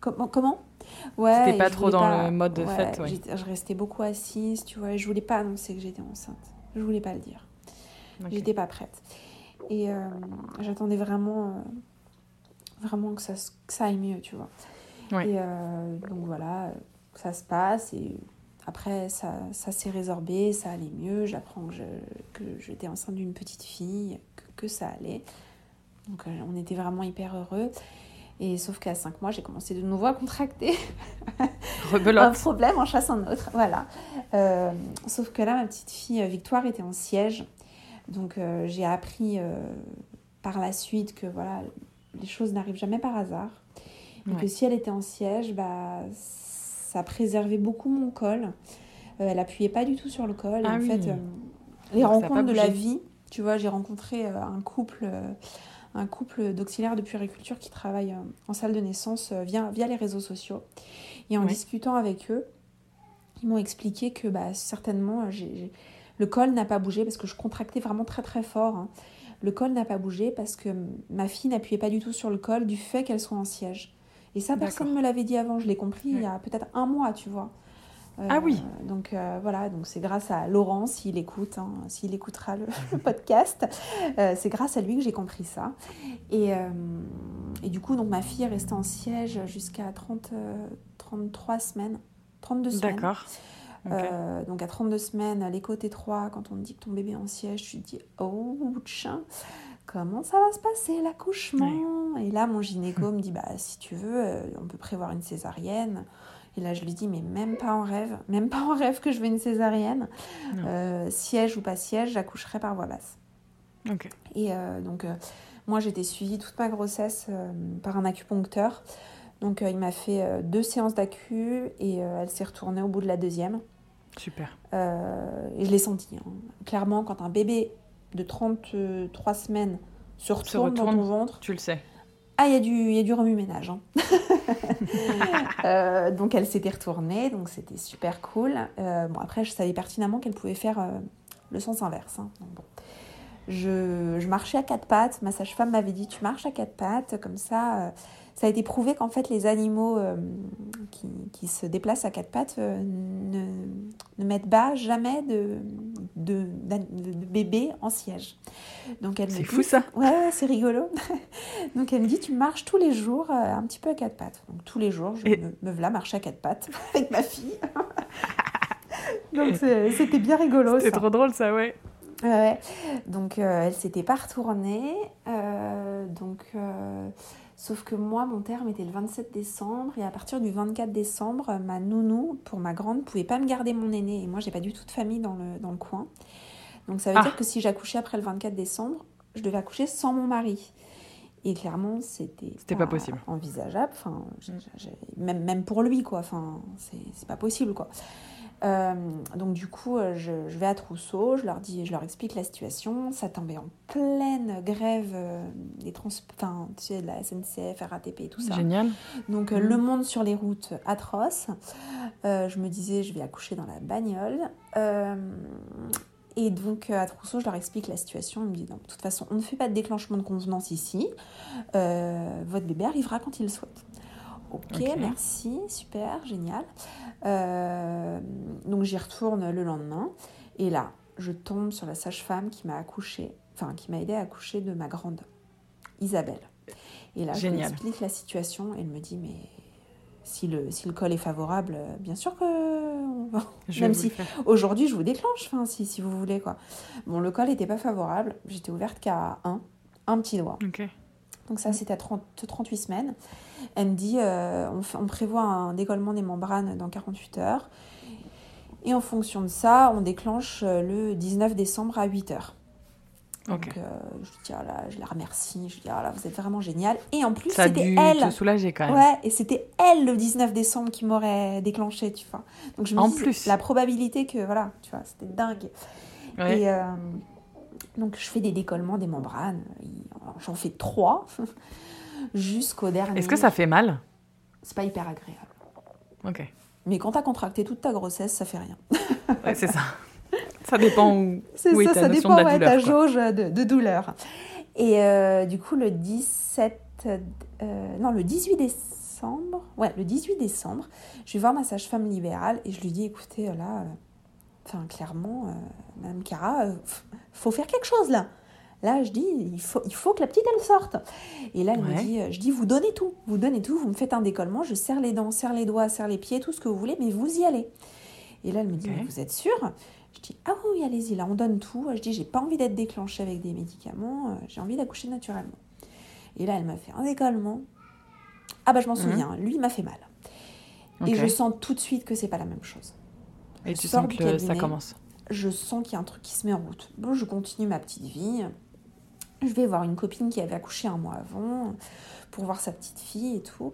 S2: Comment, comment? Ouais.
S1: C'était pas trop dans le mode de fête, ouais.
S2: Je restais beaucoup assise, tu vois, je voulais pas annoncer que j'étais enceinte. Je voulais pas le dire. J'étais pas prête. Et j'attendais vraiment, vraiment que ça, que ça aille mieux, tu vois. Et donc voilà, ça se passe et après, ça, ça s'est résorbé, ça allait mieux. J'apprends que j'étais enceinte d'une petite fille, que, que, ça allait. Donc, euh, on était vraiment hyper heureux. Et sauf qu'à 5 mois, j'ai commencé de nouveau à contracter. un problème en chasse un autre. Voilà. Euh, sauf que là, ma petite fille euh, Victoire était en siège. Donc, j'ai appris par la suite que voilà, les choses n'arrivent jamais par hasard. Et que si elle était en siège, bah, ça préservait beaucoup mon col. Euh, elle appuyait pas du tout sur le col.
S1: Ah
S2: en fait, euh, les rencontres de la vie, tu vois, j'ai rencontré euh, un couple, un couple d'auxiliaires de puériculture qui travaille en salle de naissance via, via les réseaux sociaux. Et en discutant avec eux, ils m'ont expliqué que bah, certainement, le col n'a pas bougé parce que je contractais vraiment très très fort. Hein. Le col n'a pas bougé parce que ma fille n'appuyait pas du tout sur le col du fait qu'elle soit en siège. Et ça, personne ne me l'avait dit avant. Je l'ai compris il y a peut-être un mois, tu vois.
S1: ah oui.
S2: Euh, donc euh, voilà, donc c'est grâce à Laurent, s'il écoute, hein, s'il écoutera le, podcast, euh, c'est grâce à lui que j'ai compris ça. Et, et, du coup, donc ma fille est restée en siège jusqu'à 30, 33 semaines, 32 semaines.
S1: D'accord.
S2: donc à 32 semaines, l'écho T3, quand on te dit que ton bébé est en siège, tu te dis oh chien comment ça va se passer l'accouchement Et là, mon gynéco me dit, bah, si tu veux, euh, on peut prévoir une césarienne. Et là, je lui dis, mais même pas en rêve, même pas en rêve que je veux une césarienne. Euh, siège ou pas siège, j'accoucherai par voie basse. Et euh, donc, moi, j'étais suivie toute ma grossesse par un acupuncteur. Donc, il m'a fait deux séances d'acu et elle s'est retournée au bout de la deuxième.
S1: Super.
S2: Et je l'ai senti. hein. Clairement, quand un bébé de 33 semaines se retourne, dans
S1: retourne.
S2: ton ventre,
S1: Tu le sais.
S2: ah, il y a du, du remue-ménage. hein. Euh, donc, elle s'était retournée, donc c'était super cool. Euh, bon, après, je savais pertinemment qu'elle pouvait faire euh, le sens inverse. hein. Donc, bon. je, je marchais à quatre pattes. Ma sage-femme m'avait dit Tu marches à quatre pattes, comme ça. Ça a été prouvé qu'en fait, les animaux euh, qui, qui se déplacent à quatre pattes euh, ne, ne mettent pas jamais de, de, d'an- de- de bébé en siège. Donc, elle me
S1: C'est fou ça.
S2: Ouais, ouais, c'est rigolo. Donc elle me dit, tu marches tous les jours euh, un petit peu à quatre pattes. Donc tous les jours, je
S1: Et-
S2: me, me voilà marcher à quatre pattes avec ma fille. Donc c'était bien rigolo
S1: C'est
S2: ça.
S1: trop drôle ça, ouais.
S2: Ouais, ouais. Donc elle s'était pas retournée. donc, sauf que moi, mon terme était le 27 décembre. Et à partir du 24 décembre, ma nounou, pour ma grande, pouvait pas me garder mon aîné. Et moi, j'ai pas du tout de famille dans le, dans le coin. Donc ça veut
S1: Ah.
S2: dire que si j'accouchais après le 24 décembre, je devais accoucher sans mon mari. Et clairement, c'était
S1: C'était pas possible.
S2: envisageable. Enfin, même, même pour lui, quoi. Enfin, c'est c'est pas possible, quoi. Euh, donc du coup, euh, je, je vais à Trousseau, je leur dis, je leur explique la situation. Ça tombait en pleine grève euh, des trans, enfin, tu sais, de la SNCF, RATP et tout ça.
S1: Génial.
S2: Donc
S1: Mhm.
S2: le monde sur les routes atroce. Euh, je me disais, je vais accoucher dans la bagnole. Euh, et donc à Trousseau, je leur explique la situation. Ils me disent, non, de toute façon, on ne fait pas de déclenchement de convenance ici. Votre bébé arrivera quand il le souhaite. Ok,
S1: Ok.
S2: merci, super, génial. Euh, donc j'y retourne le lendemain. Et là, je tombe sur la sage-femme qui m'a accouché, enfin qui m'a aidé à accoucher de ma grande, Isabelle. Et là, je lui explique la situation. Et elle me dit, mais si le, si le col est favorable, bien sûr que... on va-
S1: Je
S2: Même si. Aujourd'hui, je vous déclenche, enfin, si, si vous voulez, quoi. Bon, le col n'était pas favorable. J'étais ouverte qu'à un, un petit doigt.
S1: Ok.
S2: Donc ça, c'était à 30, 38 semaines. Elle me dit, euh, on, fait- on prévoit un décollement des membranes dans 48 heures. Et en fonction de ça, on déclenche euh, le 19 décembre à 8 heures. Donc, euh, je lui dis, ah là, je la remercie. Je lui dis, ah là, vous êtes vraiment génial. Et en plus, c'était elle.
S1: te soulager quand même.
S2: Ouais, et c'était elle le 19 décembre qui m'aurait déclenché, tu vois. Donc je me
S1: En
S2: dis,
S1: plus.
S2: la probabilité que, voilà, tu vois, c'était dingue.
S1: Ouais.
S2: Et euh, donc je fais des décollements des membranes. J'en fais trois jusqu'au dernier.
S1: Est-ce que ça fait mal?
S2: C'est pas hyper agréable.
S1: Ok.
S2: Mais quand t'as contracté toute ta grossesse, ça fait rien.
S1: Ouais, c'est ça. Ça dépend où,
S2: C'est
S1: où est
S2: ça,
S1: ta
S2: ça
S1: notion
S2: dépend,
S1: de la
S2: ouais,
S1: douleur.
S2: ta jauge de, de douleur. Et euh, du coup, le 17... euh, non, le 18 décembre... Ouais, le 18 décembre, je vais voir ma sage-femme libérale et je lui dis, écoutez, là... Enfin, clairement, euh, Madame Cara, euh, faut faire quelque chose, là. Là, je dis, il faut, il faut que la petite, elle sorte. Et là, elle me dit, euh, je dis, vous donnez tout. Vous donnez tout, vous me faites un décollement, je serre les dents, serre les doigts, serre les pieds, tout ce que vous voulez, mais vous y allez. Et là, elle me dit, mais vous êtes sûre? Je dis, ah oui, allez-y, là, on donne tout. Je dis, j'ai pas envie d'être déclenchée avec des médicaments, euh, j'ai envie d'accoucher naturellement. Et là, elle m'a fait un décollement. Ah bah, je m'en
S1: Mhm.
S2: souviens, lui, il m'a fait mal. Et je sens tout de suite que c'est pas la même chose.
S1: Et
S2: je
S1: tu sens que ça commence.
S2: Je sens qu'il y a un truc qui se met en route. Bon, je continue ma petite vie. Je vais voir une copine qui avait accouché un mois avant pour voir sa petite fille et tout.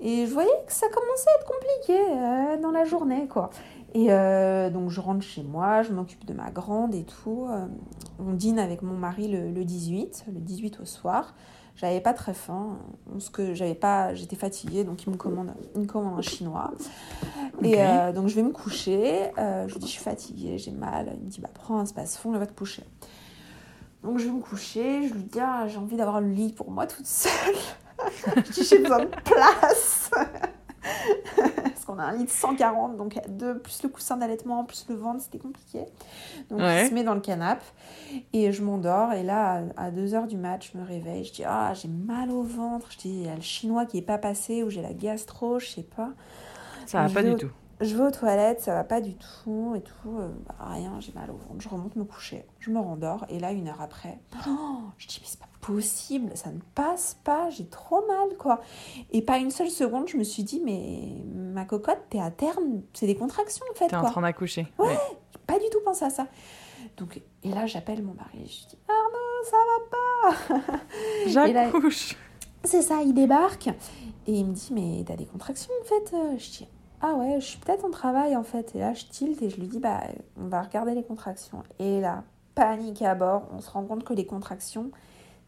S2: Et je voyais que ça commençait à être compliqué euh, dans la journée, quoi. Et euh, donc je rentre chez moi, je m'occupe de ma grande et tout. Euh, on dîne avec mon mari le, le 18, le 18 au soir. J'avais pas très faim, parce que j'avais pas, j'étais fatiguée, donc il me commande, il me commande un chinois. Et euh, donc je vais me coucher. euh, je lui dis je suis fatiguée, j'ai mal. Il me dit bah prends un space-fond et va te coucher. Donc je vais me coucher. Je lui dis ah, j'ai envie d'avoir le lit pour moi toute seule. je dis j'ai besoin de place. Qu'on a un lit de 140, donc deux, plus le coussin d'allaitement, plus le ventre, c'était compliqué. Donc
S1: Ouais.
S2: il se met dans le canapé et je m'endors. Et là, à 2h du mat, je me réveille. Je dis ah, j'ai mal au ventre. Je dis il y a le chinois qui est pas passé ou j'ai la gastro, je sais pas.
S1: Ça va
S2: Je
S1: pas du tout.
S2: Je vais aux toilettes, ça va pas du tout et tout. euh, bah, rien, j'ai mal au ventre. Je remonte me coucher, je me rendors et là, une heure après, oh, je dis mais c'est pas possible, ça ne passe pas, j'ai trop mal quoi. Et pas une seule seconde, je me suis dit mais ma cocotte, t'es à terme, c'est des contractions en fait
S1: T'es en train d'accoucher.
S2: Ouais.
S1: Ouais.
S2: J'ai pas du tout pensé à ça. Donc et là, j'appelle mon mari, je dis Arnaud, ça va pas.
S1: J'accouche.
S2: C'est ça, il débarque et il me dit mais t'as des contractions en fait? Je dis Ah ouais, je suis peut-être en travail en fait. Et là, je tilte et je lui dis Bah, on va regarder les contractions. Et là, panique à bord. On se rend compte que les contractions,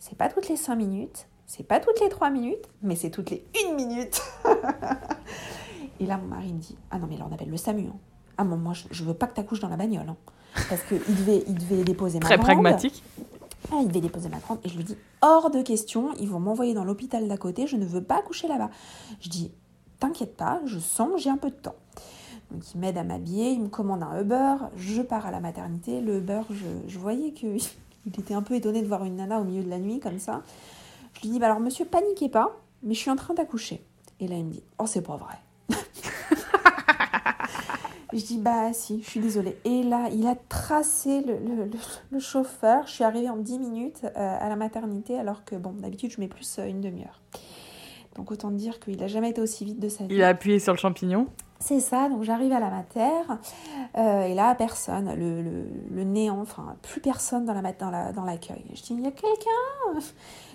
S2: c'est pas toutes les 5 minutes, c'est pas toutes les 3 minutes, mais c'est toutes les 1 minute. et là, mon mari me dit Ah non, mais là, on appelle le SAMU. Hein. Ah, bon, moi, je, je veux pas que tu accouches dans la bagnole. hein. Parce qu'il devait, il devait déposer ma
S1: Très
S2: grande.
S1: pragmatique.
S2: Ah, il devait déposer ma grande. Et je lui dis hors de question, ils vont m'envoyer dans l'hôpital d'à côté, je ne veux pas accoucher là-bas. Je dis t'inquiète pas, je sens, j'ai un peu de temps. Donc il m'aide à m'habiller, il me commande un Uber, je pars à la maternité. Le Uber, je, je voyais qu'il était un peu étonné de voir une nana au milieu de la nuit comme ça. Je lui dis bah alors monsieur, paniquez pas, mais je suis en train d'accoucher. Et là il me dit oh c'est pas vrai. Je dis bah si, je suis désolée. Et là, il a tracé le, le- le- le chauffeur. Je suis arrivée en 10 minutes euh, à la maternité alors que bon, d'habitude je mets plus euh, une demi-heure. Donc autant dire qu'il n'a jamais été aussi vite de sa vie.
S1: Il a appuyé sur le champignon.
S2: C'est ça, donc j'arrive à la mater euh, et là, personne, le, le- le néant, enfin, plus personne dans la dans la- dans l'accueil. je dis, il y a quelqu'un?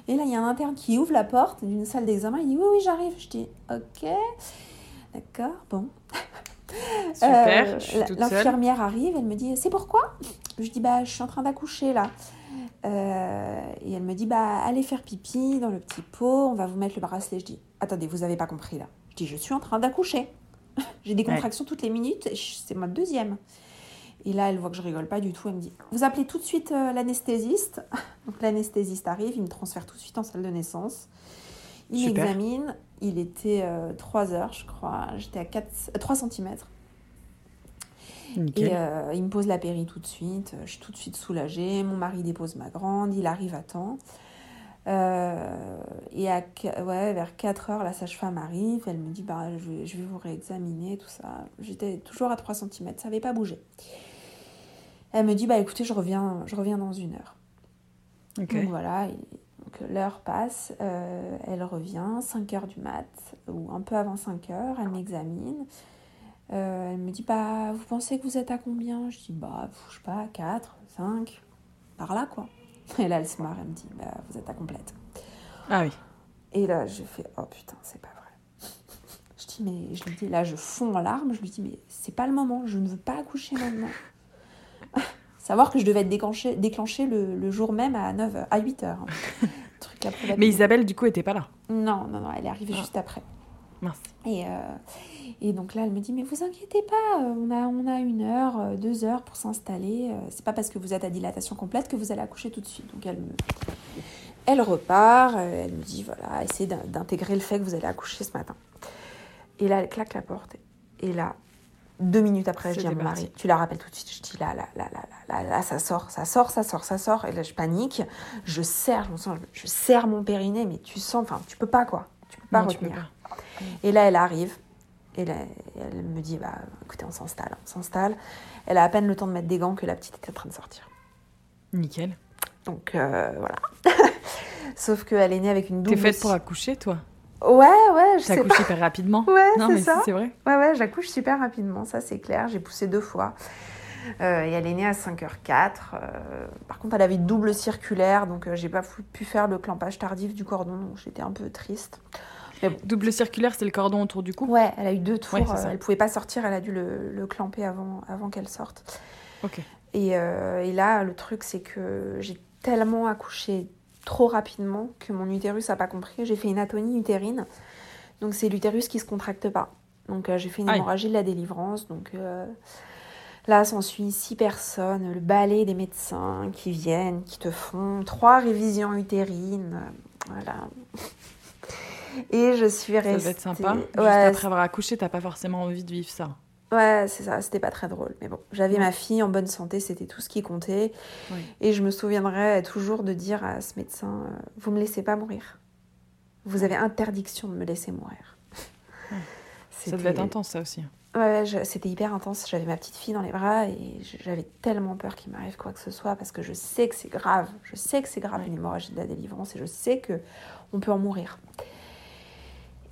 S2: Et là, il y a un interne qui ouvre la porte d'une salle d'examen, il dit, oui, oui, j'arrive. Je dis, ok, d'accord, bon.
S1: Super,
S2: Euh,
S1: je suis
S2: la-
S1: toute seule.
S2: L'infirmière arrive, elle me dit, c'est pourquoi? Je dis, bah, je suis en train d'accoucher là. Euh, et elle me dit, bah, allez faire pipi dans le petit pot, on va vous mettre le bracelet. Je dis, attendez, vous avez pas compris là. Je dis, je suis en train d'accoucher. J'ai des
S1: Ouais.
S2: contractions toutes les minutes, c'est ma deuxième. Et là, elle voit que je rigole pas du tout. Elle me dit Vous appelez tout de suite euh, l'anesthésiste. Donc l'anesthésiste arrive, il me transfère tout de suite en salle de naissance. Il m'examine. Il était 3 heures, je crois. J'étais à 4, 3 cm.
S1: Nickel.
S2: Et euh, il me pose la péri tout de suite. Je suis tout de suite soulagée. Mon mari dépose ma grande. Il arrive à temps. Euh, et à, qu- ouais, vers 4 heures, la sage-femme arrive. Elle me dit bah, je, vais, je vais vous réexaminer, tout ça. J'étais toujours à 3 cm. Ça n'avait pas bougé. Elle me dit bah, écoutez, je reviens, je reviens dans une heure. Donc voilà, l'heure passe, euh, elle revient, 5 heures du mat, ou un peu avant 5 heures, elle m'examine. Euh, elle me dit, bah, vous pensez que vous êtes à combien? Je dis, bah, je sais pas, 4, 5, par là quoi. Et là, elle se marre, elle me dit, bah, vous êtes à complète.
S1: Ah oui.
S2: Et là, j'ai fait, oh putain, c'est pas vrai. Je dis, mais je lui dis, là, je fonds en larmes, je lui dis, mais c'est pas le moment, je ne veux pas accoucher maintenant. Savoir que je devais être déclenchée, déclenchée le, le jour même à 9 à 8 heures. hein. Truc.
S1: Mais Isabelle, du coup, était pas là.
S2: Non, non, non, elle est arrivée
S1: Ah.
S2: juste après.
S1: Mince.
S2: Et, euh, et donc là, elle me dit, mais vous inquiétez pas, euh, on a, on a une heure, euh, deux heures pour s'installer. C'est pas parce que vous êtes à dilatation complète que vous allez accoucher tout de suite. Donc elle me... Elle repart, elle me dit, voilà, essayez d'in- d'intégrer le fait que vous allez accoucher ce matin. Et là, elle claque la porte. Et là, deux minutes après, je dis à mon mari, tu la rappelles tout de suite. Je dis, là, là, là, là, là, là, là, ça sort, ça sort, ça sort, ça sort. Et là, je panique. Je serre, je, me sens, je serre mon périnée, mais tu sens, enfin, tu peux pas, quoi. Tu peux pas
S1: Non,
S2: retenir. Et là, elle arrive. Et là, elle me dit, bah, écoutez, on s'installe, on s'installe. Elle a à peine le temps de mettre des gants que la petite était en train de sortir.
S1: Nickel.
S2: Donc, euh, voilà. Sauf qu'elle est née avec une double...
S1: T'es faite pour accoucher, toi?
S2: Ouais, ouais, je sais pas.
S1: Hyper rapidement?
S2: Ouais,
S1: non, mais
S2: ça.
S1: si, c'est vrai.
S2: Ouais, ouais, j'accouche super rapidement, ça c'est clair. J'ai poussé deux fois. Euh, et elle est née à 5h04. Euh, par contre, elle avait double circulaire, donc euh, j'ai pas pu- pu faire le clampage tardif du cordon, donc j'étais un peu triste.
S1: Double circulaire, c'est le cordon autour du cou.
S2: Ouais, elle a eu deux tours.
S1: Ouais,
S2: euh, elle pouvait pas sortir, elle a dû le, le clamper avant, avant qu'elle sorte.
S1: Ok.
S2: Et, euh, et là, le truc, c'est que j'ai tellement accouché trop rapidement que mon utérus a pas compris. J'ai fait une atonie utérine. Donc, c'est l'utérus qui se contracte pas. Donc, euh, j'ai fait une
S1: Aïe.
S2: hémorragie de la délivrance. Donc, euh, là, s'ensuit six personnes, le balai des médecins qui viennent, qui te font trois révisions utérines. Voilà. Et je suis
S1: Ça
S2: restée.
S1: doit être sympa. Juste
S2: Ouais,
S1: après avoir accouché, t'as pas forcément envie de vivre ça.
S2: Ouais, c'est ça, c'était pas très drôle. Mais bon, j'avais ma fille en bonne santé, c'était tout ce qui comptait.
S1: Oui.
S2: Et je me souviendrai toujours de dire à ce médecin euh, Vous me laissez pas mourir. Vous avez interdiction de me laisser mourir.
S1: Ouais. Ça devait être intense, ça aussi.
S2: Ouais, je- c'était hyper intense. J'avais ma petite fille dans les bras et j'avais tellement peur qu'il m'arrive quoi que ce soit parce que je sais que c'est grave. Je sais que c'est grave une hémorragie de la délivrance et je sais que on peut en mourir.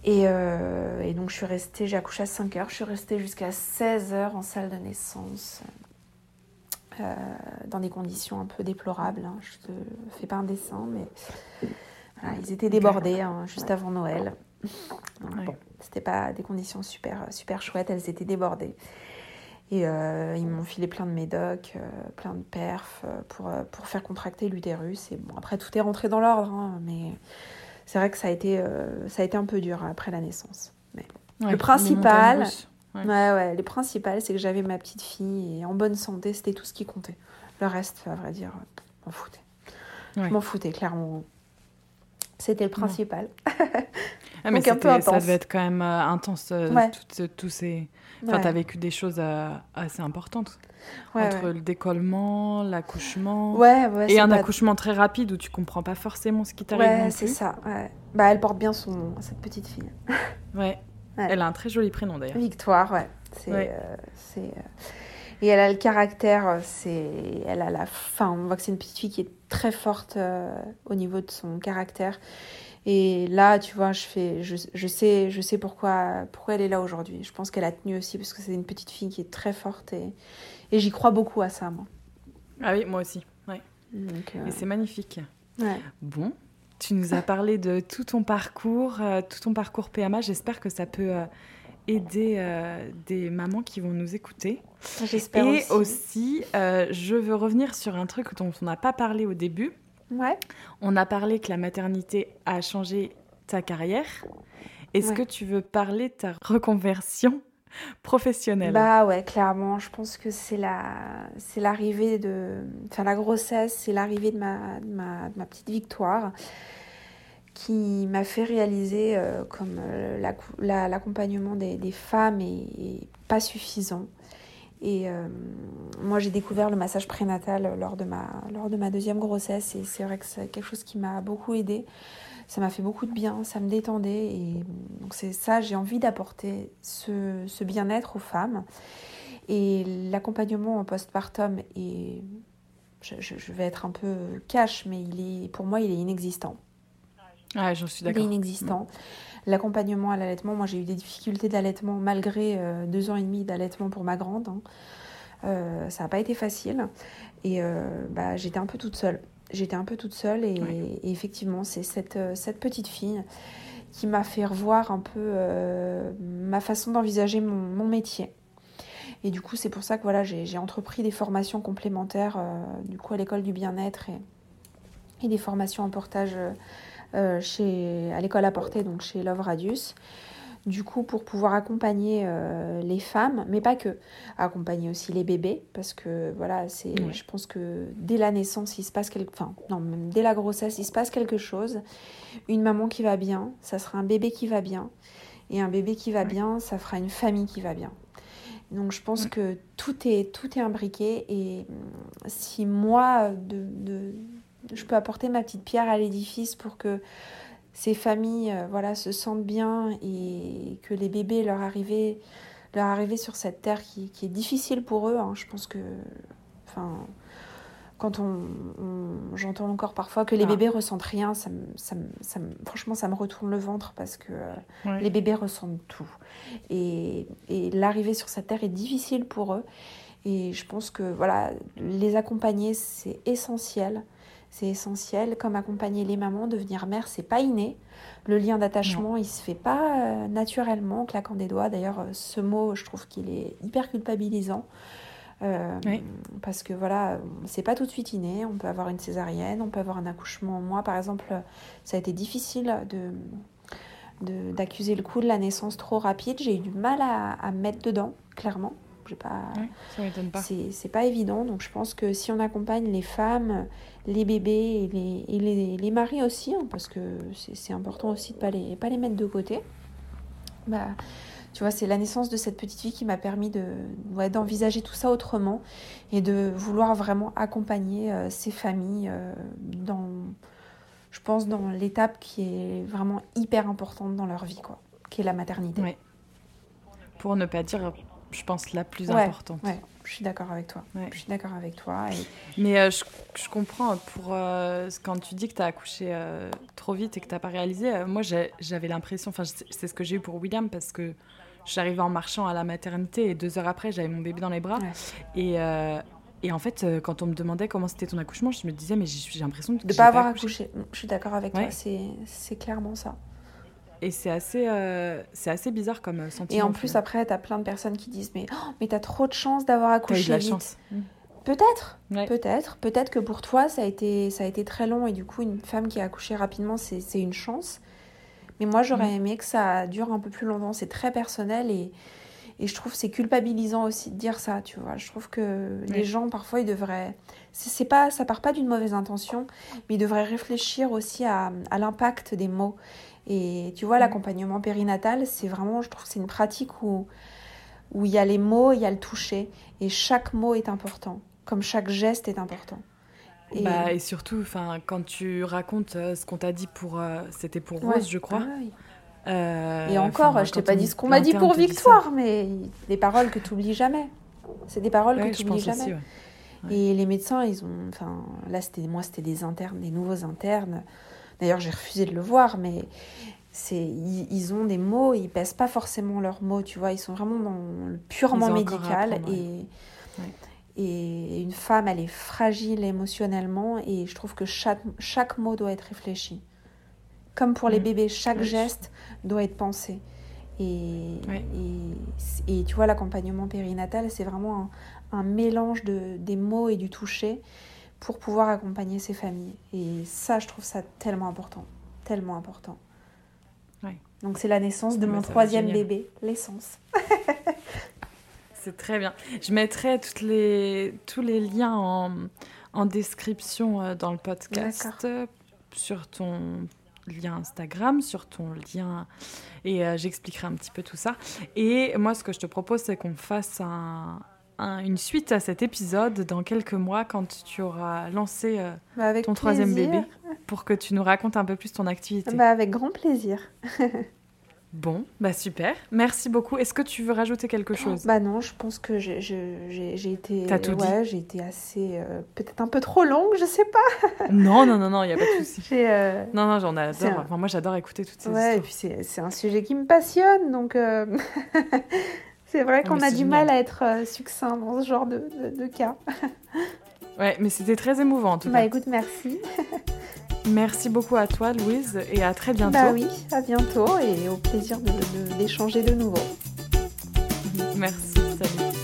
S2: Et, euh, et donc je suis restée, j'ai accouché à 5 heures, je suis restée jusqu'à 16 heures en salle de naissance. euh, dans des conditions un peu déplorables. hein. Je te fais pas un dessin, mais voilà, ils étaient débordés hein, juste avant Noël. Donc, Bon, c'était pas des conditions super, super chouettes, elles étaient débordées. Et euh, ils m'ont filé plein de médocs, plein de perfs pour, pour faire contracter l'utérus. Et bon, après, tout est rentré dans l'ordre, hein, mais c'est vrai que ça a, été, ça a été un peu dur après la naissance. Mais le principal, ouais. ouais, le principal, c'est que j'avais ma petite fille et en bonne santé, c'était tout ce qui comptait. Le reste, à vrai dire, m'en foutais. Je m'en foutais, clairement. C'était le principal.
S1: ah, mais un peu intense. ça devait être quand même intense, tous ces Enfin, tu as vécu des choses euh, assez importantes. Entre le décollement, l'accouchement.
S2: Ouais,
S1: et un accouchement très rapide où tu comprends pas forcément ce qui t'arrive.
S2: Ouais, c'est ça. Bah, elle porte bien son nom, cette petite fille.
S1: ouais. Elle a un très joli prénom d'ailleurs.
S2: Victoire, ouais. C'est. Euh, euh, Et elle a le caractère, c'est, elle a la, fin. on voit que c'est une petite fille qui est très forte au niveau de son caractère et là, tu vois, je, fais, je, je, sais, je sais pourquoi, pourquoi elle est là aujourd'hui. Je pense qu'elle a tenu aussi parce que c'est une petite fille qui est très forte et, et j'y crois beaucoup à ça, moi.
S1: Ah oui, moi aussi. Ouais. Euh, et c'est magnifique. Ouais. Bon, tu nous as parlé de tout ton parcours, euh, tout ton parcours PMA. J'espère que ça peut euh, aider des mamans qui vont nous écouter.
S2: J'espère
S1: aussi. Et aussi, je veux revenir sur un truc dont on n'a pas parlé au début.
S2: Ouais.
S1: On a parlé que la maternité a changé ta carrière. Est-ce que tu veux parler de ta reconversion professionnelle
S2: Bah ouais, clairement. Je pense que c'est la, c'est l'arrivée de, enfin la grossesse, c'est l'arrivée de ma, ma, ma, petite victoire qui m'a fait réaliser euh, comme euh, l'accompagnement des, femmes est pas suffisant. Et euh, moi, j'ai découvert le massage prénatal lors de ma, lors de ma deuxième grossesse et c'est vrai que c'est quelque chose qui m'a beaucoup aidé. Ça m'a fait beaucoup de bien, ça me détendait et donc c'est ça, j'ai envie d'apporter ce, ce bien-être aux femmes. Et l'accompagnement en postpartum est, je, je, vais être un peu cash, mais il est, pour moi, il est inexistant.
S1: Ah, j'en suis d'accord.
S2: Il est inexistant l'accompagnement à l'allaitement. Moi, j'ai eu des difficultés d'allaitement malgré euh, deux ans et demi d'allaitement pour ma grande. Hein. Euh, ça n'a pas été facile. Et euh, bah, j'étais un peu toute seule. J'étais un peu toute seule et, effectivement, c'est cette, cette petite fille qui m'a fait revoir un peu ma façon d'envisager mon, métier. Et du coup, c'est pour ça que voilà, j'ai entrepris des formations complémentaires du coup à l'école du bien-être et, et, des formations en portage euh, chez, à l'école à portée, donc chez Love Radius. Du coup, pour pouvoir accompagner euh, les femmes, mais pas que, accompagner aussi les bébés, parce que voilà, c'est, je pense que dès la naissance, il se passe quelque, enfin non, même dès la grossesse, il se passe quelque chose. Une maman qui va bien, ça sera un bébé qui va bien, et un bébé qui va bien, ça fera une famille qui va bien. Donc je pense que tout est tout est imbriqué, et si moi de, de je peux apporter ma petite pierre à l'édifice pour que ces familles euh, voilà, se sentent bien et que les bébés, leur arrivée, leur arrivée sur cette terre qui, qui est difficile pour eux, hein, je pense que. Enfin, quand on, j'entends encore parfois que les ah. bébés ressentent rien, ça, ça, ça, franchement, ça me retourne le ventre parce que les bébés ressentent tout. Et, et l'arrivée sur cette terre est difficile pour eux. Et je pense que voilà, les accompagner, c'est essentiel c'est essentiel. Comme accompagner les mamans, devenir mère, c'est pas inné. Le lien d'attachement, il se fait pas euh, naturellement, en claquant des doigts. D'ailleurs, euh, ce mot, je trouve qu'il est hyper culpabilisant. Euh, parce que voilà, c'est pas tout de suite inné. On peut avoir une césarienne, on peut avoir un accouchement. Moi, par exemple, ça a été difficile de d'accuser le coup de la naissance trop rapide. J'ai eu du mal à, à me mettre dedans, clairement
S1: pas. pas.
S2: C'est pas évident. Donc je pense que si on accompagne les femmes, les bébés et les, et les, les maris aussi, hein, parce que c'est important aussi de pas les pas les mettre de côté. Bah, tu vois, c'est la naissance de cette petite fille qui m'a permis de ouais, d'envisager tout ça autrement et de vouloir vraiment accompagner euh, ces familles euh, dans, je pense, dans l'étape qui est vraiment hyper importante dans leur vie, quoi, qui est la maternité.
S1: Pour ne pas dire je pense, la plus importante.
S2: Ouais, je suis d'accord avec toi. Je suis d'accord avec toi.
S1: Mais euh, je, je, comprends, pour, euh, quand tu dis que tu as accouché euh, trop vite et que tu n'as pas réalisé, moi j'avais l'impression, enfin c'est ce que j'ai eu pour William parce que j'arrivais en marchant à la maternité et deux heures après j'avais mon bébé dans les bras. Et, et en fait, quand on me demandait comment c'était ton accouchement, je me disais, mais j'ai l'impression de
S2: ne pas avoir accouché. Je suis d'accord avec toi, c'est clairement ça.
S1: Et c'est assez, euh, c'est assez bizarre comme euh, sentiment.
S2: Et en plus, après, t'as plein de personnes qui disent Mais, oh, mais t'as trop de chance d'avoir
S1: T'as
S2: accouché
S1: eu de la
S2: vite.
S1: chance.
S2: Peut-être,
S1: Ouais.
S2: peut-être. Peut-être que pour toi, ça a, été, ça a été très long et du coup, une femme qui a accouché rapidement, c'est une chance. Mais moi, j'aurais
S1: Mm.
S2: aimé que ça dure un peu plus longtemps. C'est très personnel et, et je trouve que c'est culpabilisant aussi de dire ça, tu vois. Je trouve que
S1: Oui.
S2: les gens, parfois, ils devraient... c'est c'est pas, ça part pas d'une mauvaise intention, mais ils devraient réfléchir aussi à, à l'impact des mots. Et tu vois,
S1: Mm.
S2: l'accompagnement périnatal, c'est vraiment, je trouve c'est une pratique où où il y a les mots, il y a le toucher, et chaque mot est important, comme chaque geste est important. Et,
S1: Bah, et surtout, enfin, quand tu racontes euh, ce qu'on t'a dit pour, euh, c'était pour Rose,
S2: Ouais.
S1: je crois.
S2: Ah.
S1: Euh,
S2: Et encore, je t'ai pas dit ce qu'on m'a dit pour. Victoire, mais des paroles que tu oublies jamais. C'est des paroles
S1: Ouais,
S2: que tu oublies jamais.
S1: aussi, ouais.
S2: Et les médecins, ils ont, enfin, là c'était moi, c'était des internes, des nouveaux internes. D'ailleurs, j'ai refusé de le voir, mais c'est, ils, ils ont des mots, ils pèsent pas forcément leurs mots, tu vois, ils sont vraiment dans le purement médical
S1: ouais.
S2: et
S1: Ouais.
S2: et une femme, elle est fragile émotionnellement et je trouve que chaque chaque mot doit être réfléchi. Comme pour les
S1: Mm.
S2: bébés, chaque geste doit être pensé. Et, et tu vois, l'accompagnement périnatal, c'est vraiment un, un mélange de, des mots et du toucher pour pouvoir accompagner ces familles. Et ça, je trouve ça tellement important. Tellement important.
S1: Ouais.
S2: Donc, c'est la naissance de
S1: Ouais,
S2: mon troisième bébé, l'essence.
S1: C'est très bien. Je mettrai toutes les, tous les liens en, en description euh, dans le podcast, euh, sur ton lien Instagram, sur ton lien, et euh, j'expliquerai un petit peu tout ça. Et moi, ce que je te propose, c'est qu'on fasse un- un- une suite à cet épisode dans quelques mois, quand tu auras lancé euh,
S2: Bah,
S1: ton troisième bébé, pour que tu nous racontes un peu plus ton activité.
S2: Bah, avec grand plaisir.
S1: Bon, bah super. Merci beaucoup. Est-ce que tu veux rajouter quelque chose?
S2: Bah non, je pense que j'ai été,
S1: T'as tout dit.
S2: ouais, j'ai été assez, euh, peut-être un peu trop longue, je sais pas.
S1: Non, non, non, non, il n'y a pas de souci.
S2: Euh,
S1: Non, non, j'en adore.
S2: un-
S1: Enfin, moi, j'adore écouter toutes ces
S2: ouais, et
S1: histoires.
S2: puis c'est un sujet qui me passionne, donc c'est vrai qu'on a du
S1: génial.
S2: mal à être euh, succinct dans ce genre de, de- de cas.
S1: Ouais, mais c'était très émouvant en tout
S2: Bah
S1: cas.
S2: écoute, merci.
S1: Merci beaucoup à toi, Louise, et à très bientôt.
S2: Bah oui, à bientôt et au plaisir de- de- d'échanger de nouveau.
S1: Merci, salut.